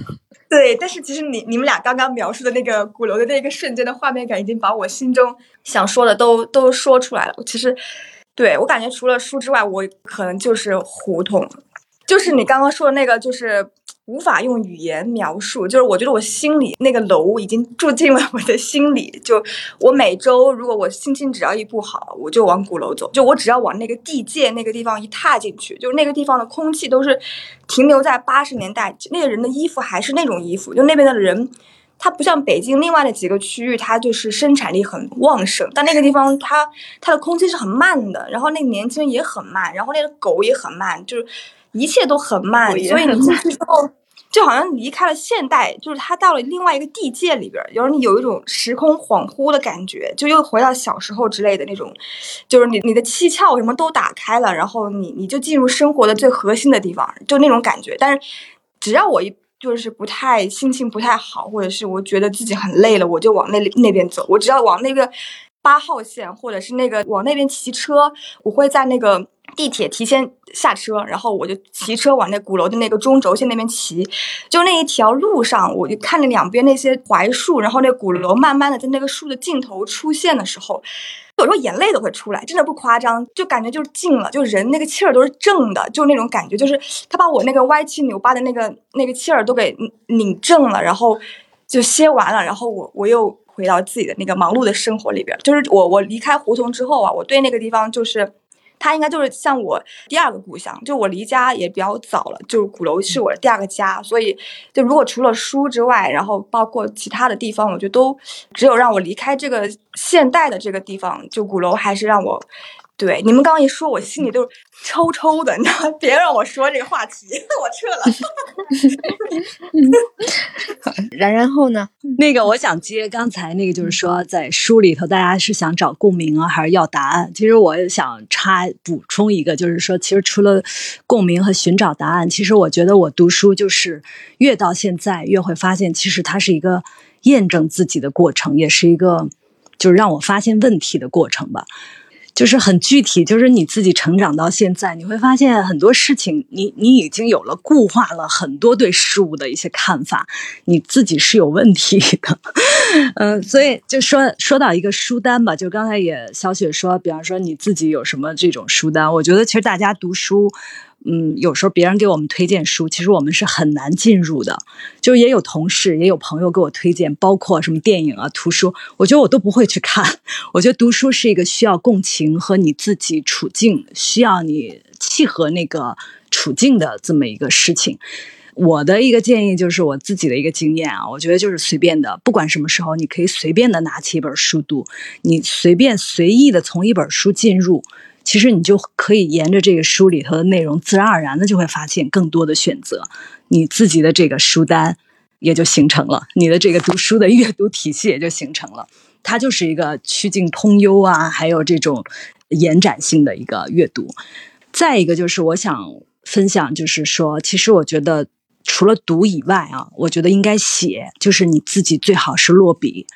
对，但是其实你你们俩刚刚描述的那个鼓楼的那个瞬间的画面感，已经把我心中想说的都都说出来了。其实，对我感觉除了书之外，我可能就是胡同，就是你刚刚说的那个，就是。无法用语言描述，就是我觉得我心里那个楼已经住进了我的心里。就我每周，如果我心情只要一不好，我就往鼓楼走。就我只要往那个地界那个地方一踏进去，就是那个地方的空气都是停留在八十年代，那个人的衣服还是那种衣服。就那边的人，他不像北京另外的几个区域，它就是生产力很旺盛。但那个地方，它它的空气是很慢的，然后那个年轻人也很慢，然后那个狗也很慢，就是一切都很慢。所以你进去之后。就好像离开了现代，就是他到了另外一个地界里边，有你有一种时空恍惚的感觉，就又回到小时候之类的那种，就是你你的七窍什么都打开了，然后你你就进入生活的最核心的地方，就那种感觉。但是只要我一就是不太心情不太好，或者是我觉得自己很累了，我就往那那边走。我只要往那个八号线，或者是那个往那边骑车，我会在那个。地铁提前下车，然后我就骑车往那鼓楼的那个中轴线那边骑。就那一条路上，我就看着两边那些槐树，然后那鼓楼慢慢的在那个树的尽头出现的时候，有时候眼泪都会出来，真的不夸张，就感觉就是静了，就人那个气儿都是正的，就那种感觉，就是他把我那个歪七扭八的那个那个气儿都给拧正了，然后就歇完了，然后我我又回到自己的那个忙碌的生活里边。就是我我离开胡同之后啊，我对那个地方就是。它应该就是像我第二个故乡，就我离家也比较早了，就是鼓楼是我的第二个家，所以就如果除了书之外，然后包括其他的地方，我觉得都只有让我离开这个现代的这个地方，就鼓楼还是让我。对，你们刚刚一说，我心里都是抽抽的，你知道？别让我说这个话题，我撤了。然然后呢？那个我想接刚才那个，就是说在书里头，大家是想找共鸣啊，还是要答案？其实我想插补充一个，就是说，其实除了共鸣和寻找答案，其实我觉得我读书就是越到现在越会发现，其实它是一个验证自己的过程，也是一个就是让我发现问题的过程吧。就是很具体，就是你自己成长到现在，你会发现很多事情，你你已经有了固化了很多对事物的一些看法，你自己是有问题的，嗯，所以就说说到一个书单吧，就刚才也小雪说，比方说你自己有什么这种书单，我觉得其实大家读书。嗯，有时候别人给我们推荐书，其实我们是很难进入的。就也有同事，也有朋友给我推荐，包括什么电影啊、图书，我觉得我都不会去看。我觉得读书是一个需要共情和你自己处境，需要你契合那个处境的这么一个事情。我的一个建议就是我自己的一个经验啊，我觉得就是随便的，不管什么时候，你可以随便的拿起一本书读，你随便随意的从一本书进入，其实你就可以沿着这个书里头的内容，自然而然的就会发现更多的选择，你自己的这个书单也就形成了，你的这个读书的阅读体系也就形成了，它就是一个曲径通幽啊，还有这种延展性的一个阅读。再一个就是我想分享，就是说，其实我觉得。除了读以外啊，我觉得应该写，就是你自己最好是落笔。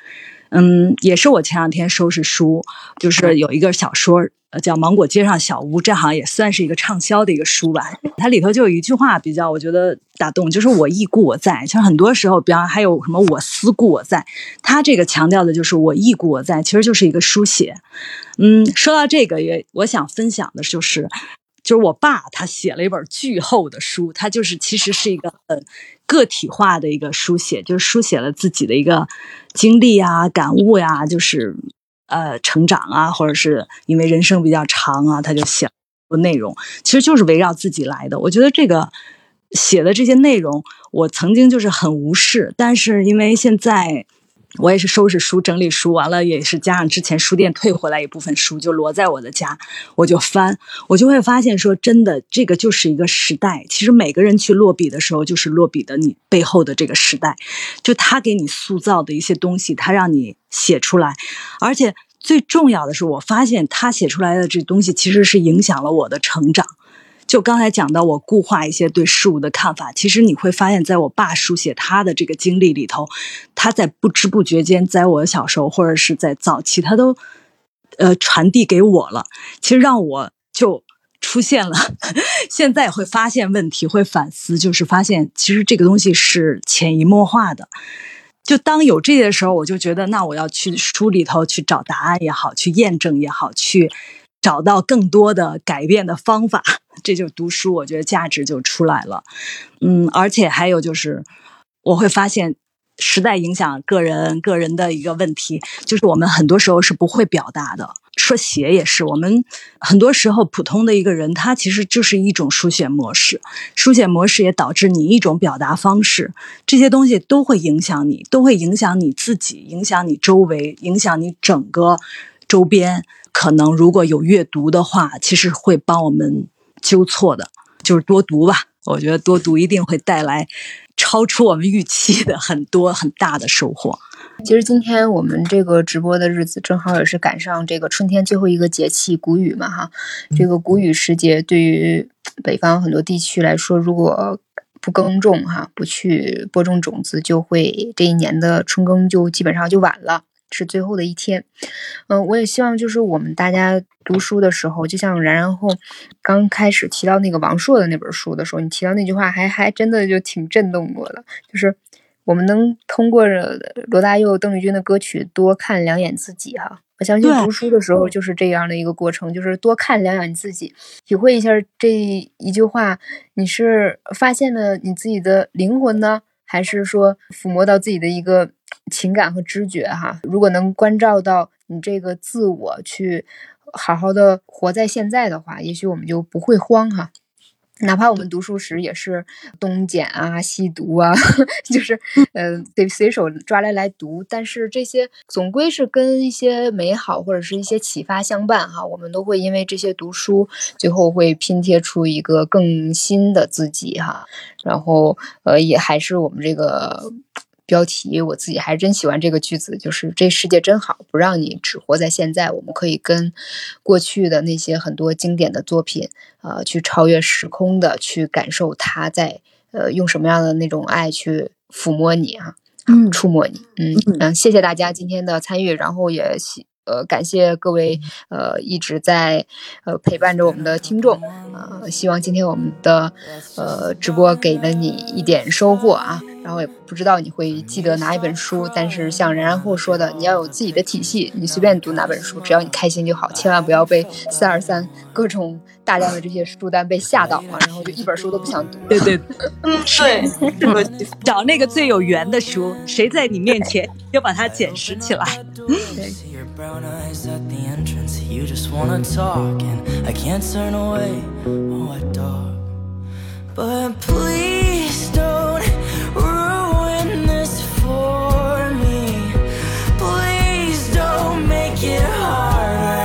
嗯，也是我前两天收拾书，就是有一个小说，叫《芒果街上小屋》，这好像也算是一个畅销的一个书吧。它里头就有一句话比较，我觉得打动，就是“我亦故我在”。其实很多时候，比方还有什么“我思故我在”，他这个强调的就是“我亦故我在”，其实就是一个书写。嗯，说到这个，也我想分享的就是。就是我爸，他写了一本巨厚的书，他就是其实是一个很个体化的一个书写，就是书写了自己的一个经历啊、感悟呀，就是呃成长啊，或者是因为人生比较长啊，他就写内容，其实就是围绕自己来的。我觉得这个写的这些内容，我曾经就是很无视，但是因为现在。我也是收拾书、整理书，完了也是加上之前书店退回来一部分书，就摞在我的家，我就翻，我就会发现说，真的，这个就是一个时代。其实每个人去落笔的时候，就是落笔的你背后的这个时代，就他给你塑造的一些东西，他让你写出来，而且最重要的是，我发现他写出来的这东西，其实是影响了我的成长。就刚才讲到我固化一些对事物的看法，其实你会发现，在我爸书写他的这个经历里头，他在不知不觉间，在我小时候或者是在早期，他都呃传递给我了。其实让我就出现了，现在会发现问题，会反思，就是发现其实这个东西是潜移默化的。就当有这些时候，我就觉得那我要去书里头去找答案也好，去验证也好，去。找到更多的改变的方法，这就读书，我觉得价值就出来了。嗯，而且还有就是，我会发现时代影响个人个人的一个问题，就是我们很多时候是不会表达的。说写也是，我们很多时候普通的一个人，他其实就是一种书写模式，书写模式也导致你一种表达方式，这些东西都会影响你，都会影响你自己，影响你周围，影响你整个周边。可能如果有阅读的话，其实会帮我们纠错的，就是多读吧。我觉得多读一定会带来超出我们预期的很多很大的收获。其实今天我们这个直播的日子，正好也是赶上这个春天最后一个节气谷雨嘛，哈。这个谷雨时节，对于北方很多地区来说，如果不耕种哈，不去播种种子，就会这一年的春耕就基本上就晚了。是最后的一天，嗯，我也希望就是我们大家读书的时候，就像然然后刚开始提到那个王朔的那本书的时候，你提到那句话，还还真的就挺震动我的，就是我们能通过罗大佑、邓丽君的歌曲多看两眼自己哈。我相信读书的时候就是这样的一个过程，就是多看两眼自己，体会一下这一句话，你是发现了你自己的灵魂呢？还是说抚摸到自己的一个情感和知觉哈，如果能关照到你这个自我，去好好的活在现在的话，也许我们就不会慌哈。哪怕我们读书时也是东捡啊、西读啊，就是呃得随手抓来来读，但是这些总归是跟一些美好或者是一些启发相伴哈。我们都会因为这些读书，最后会拼贴出一个更新的自己哈。然后呃，也还是我们这个。标题我自己还真喜欢这个句子，就是这世界真好，不让你只活在现在。我们可以跟过去的那些很多经典的作品，呃，去超越时空的去感受它在呃用什么样的那种爱去抚摸你啊，嗯，触摸你，嗯嗯，谢谢大家今天的参与，然后也喜。呃，感谢各位呃一直在呃陪伴着我们的听众啊，希望今天我们的呃直播给了你一点收获啊。然后也不知道你会记得哪一本书，但是像然然后说的，你要有自己的体系，你随便读哪本书，只要你开心就好，千万不要被四二三各种大量的这些书单被吓到啊，然后就一本书都不想读。对对，嗯，对，找那个最有缘的书，谁在你面前 就把它捡拾起来。brown But please don't ruin this for me. Please don't make it harder.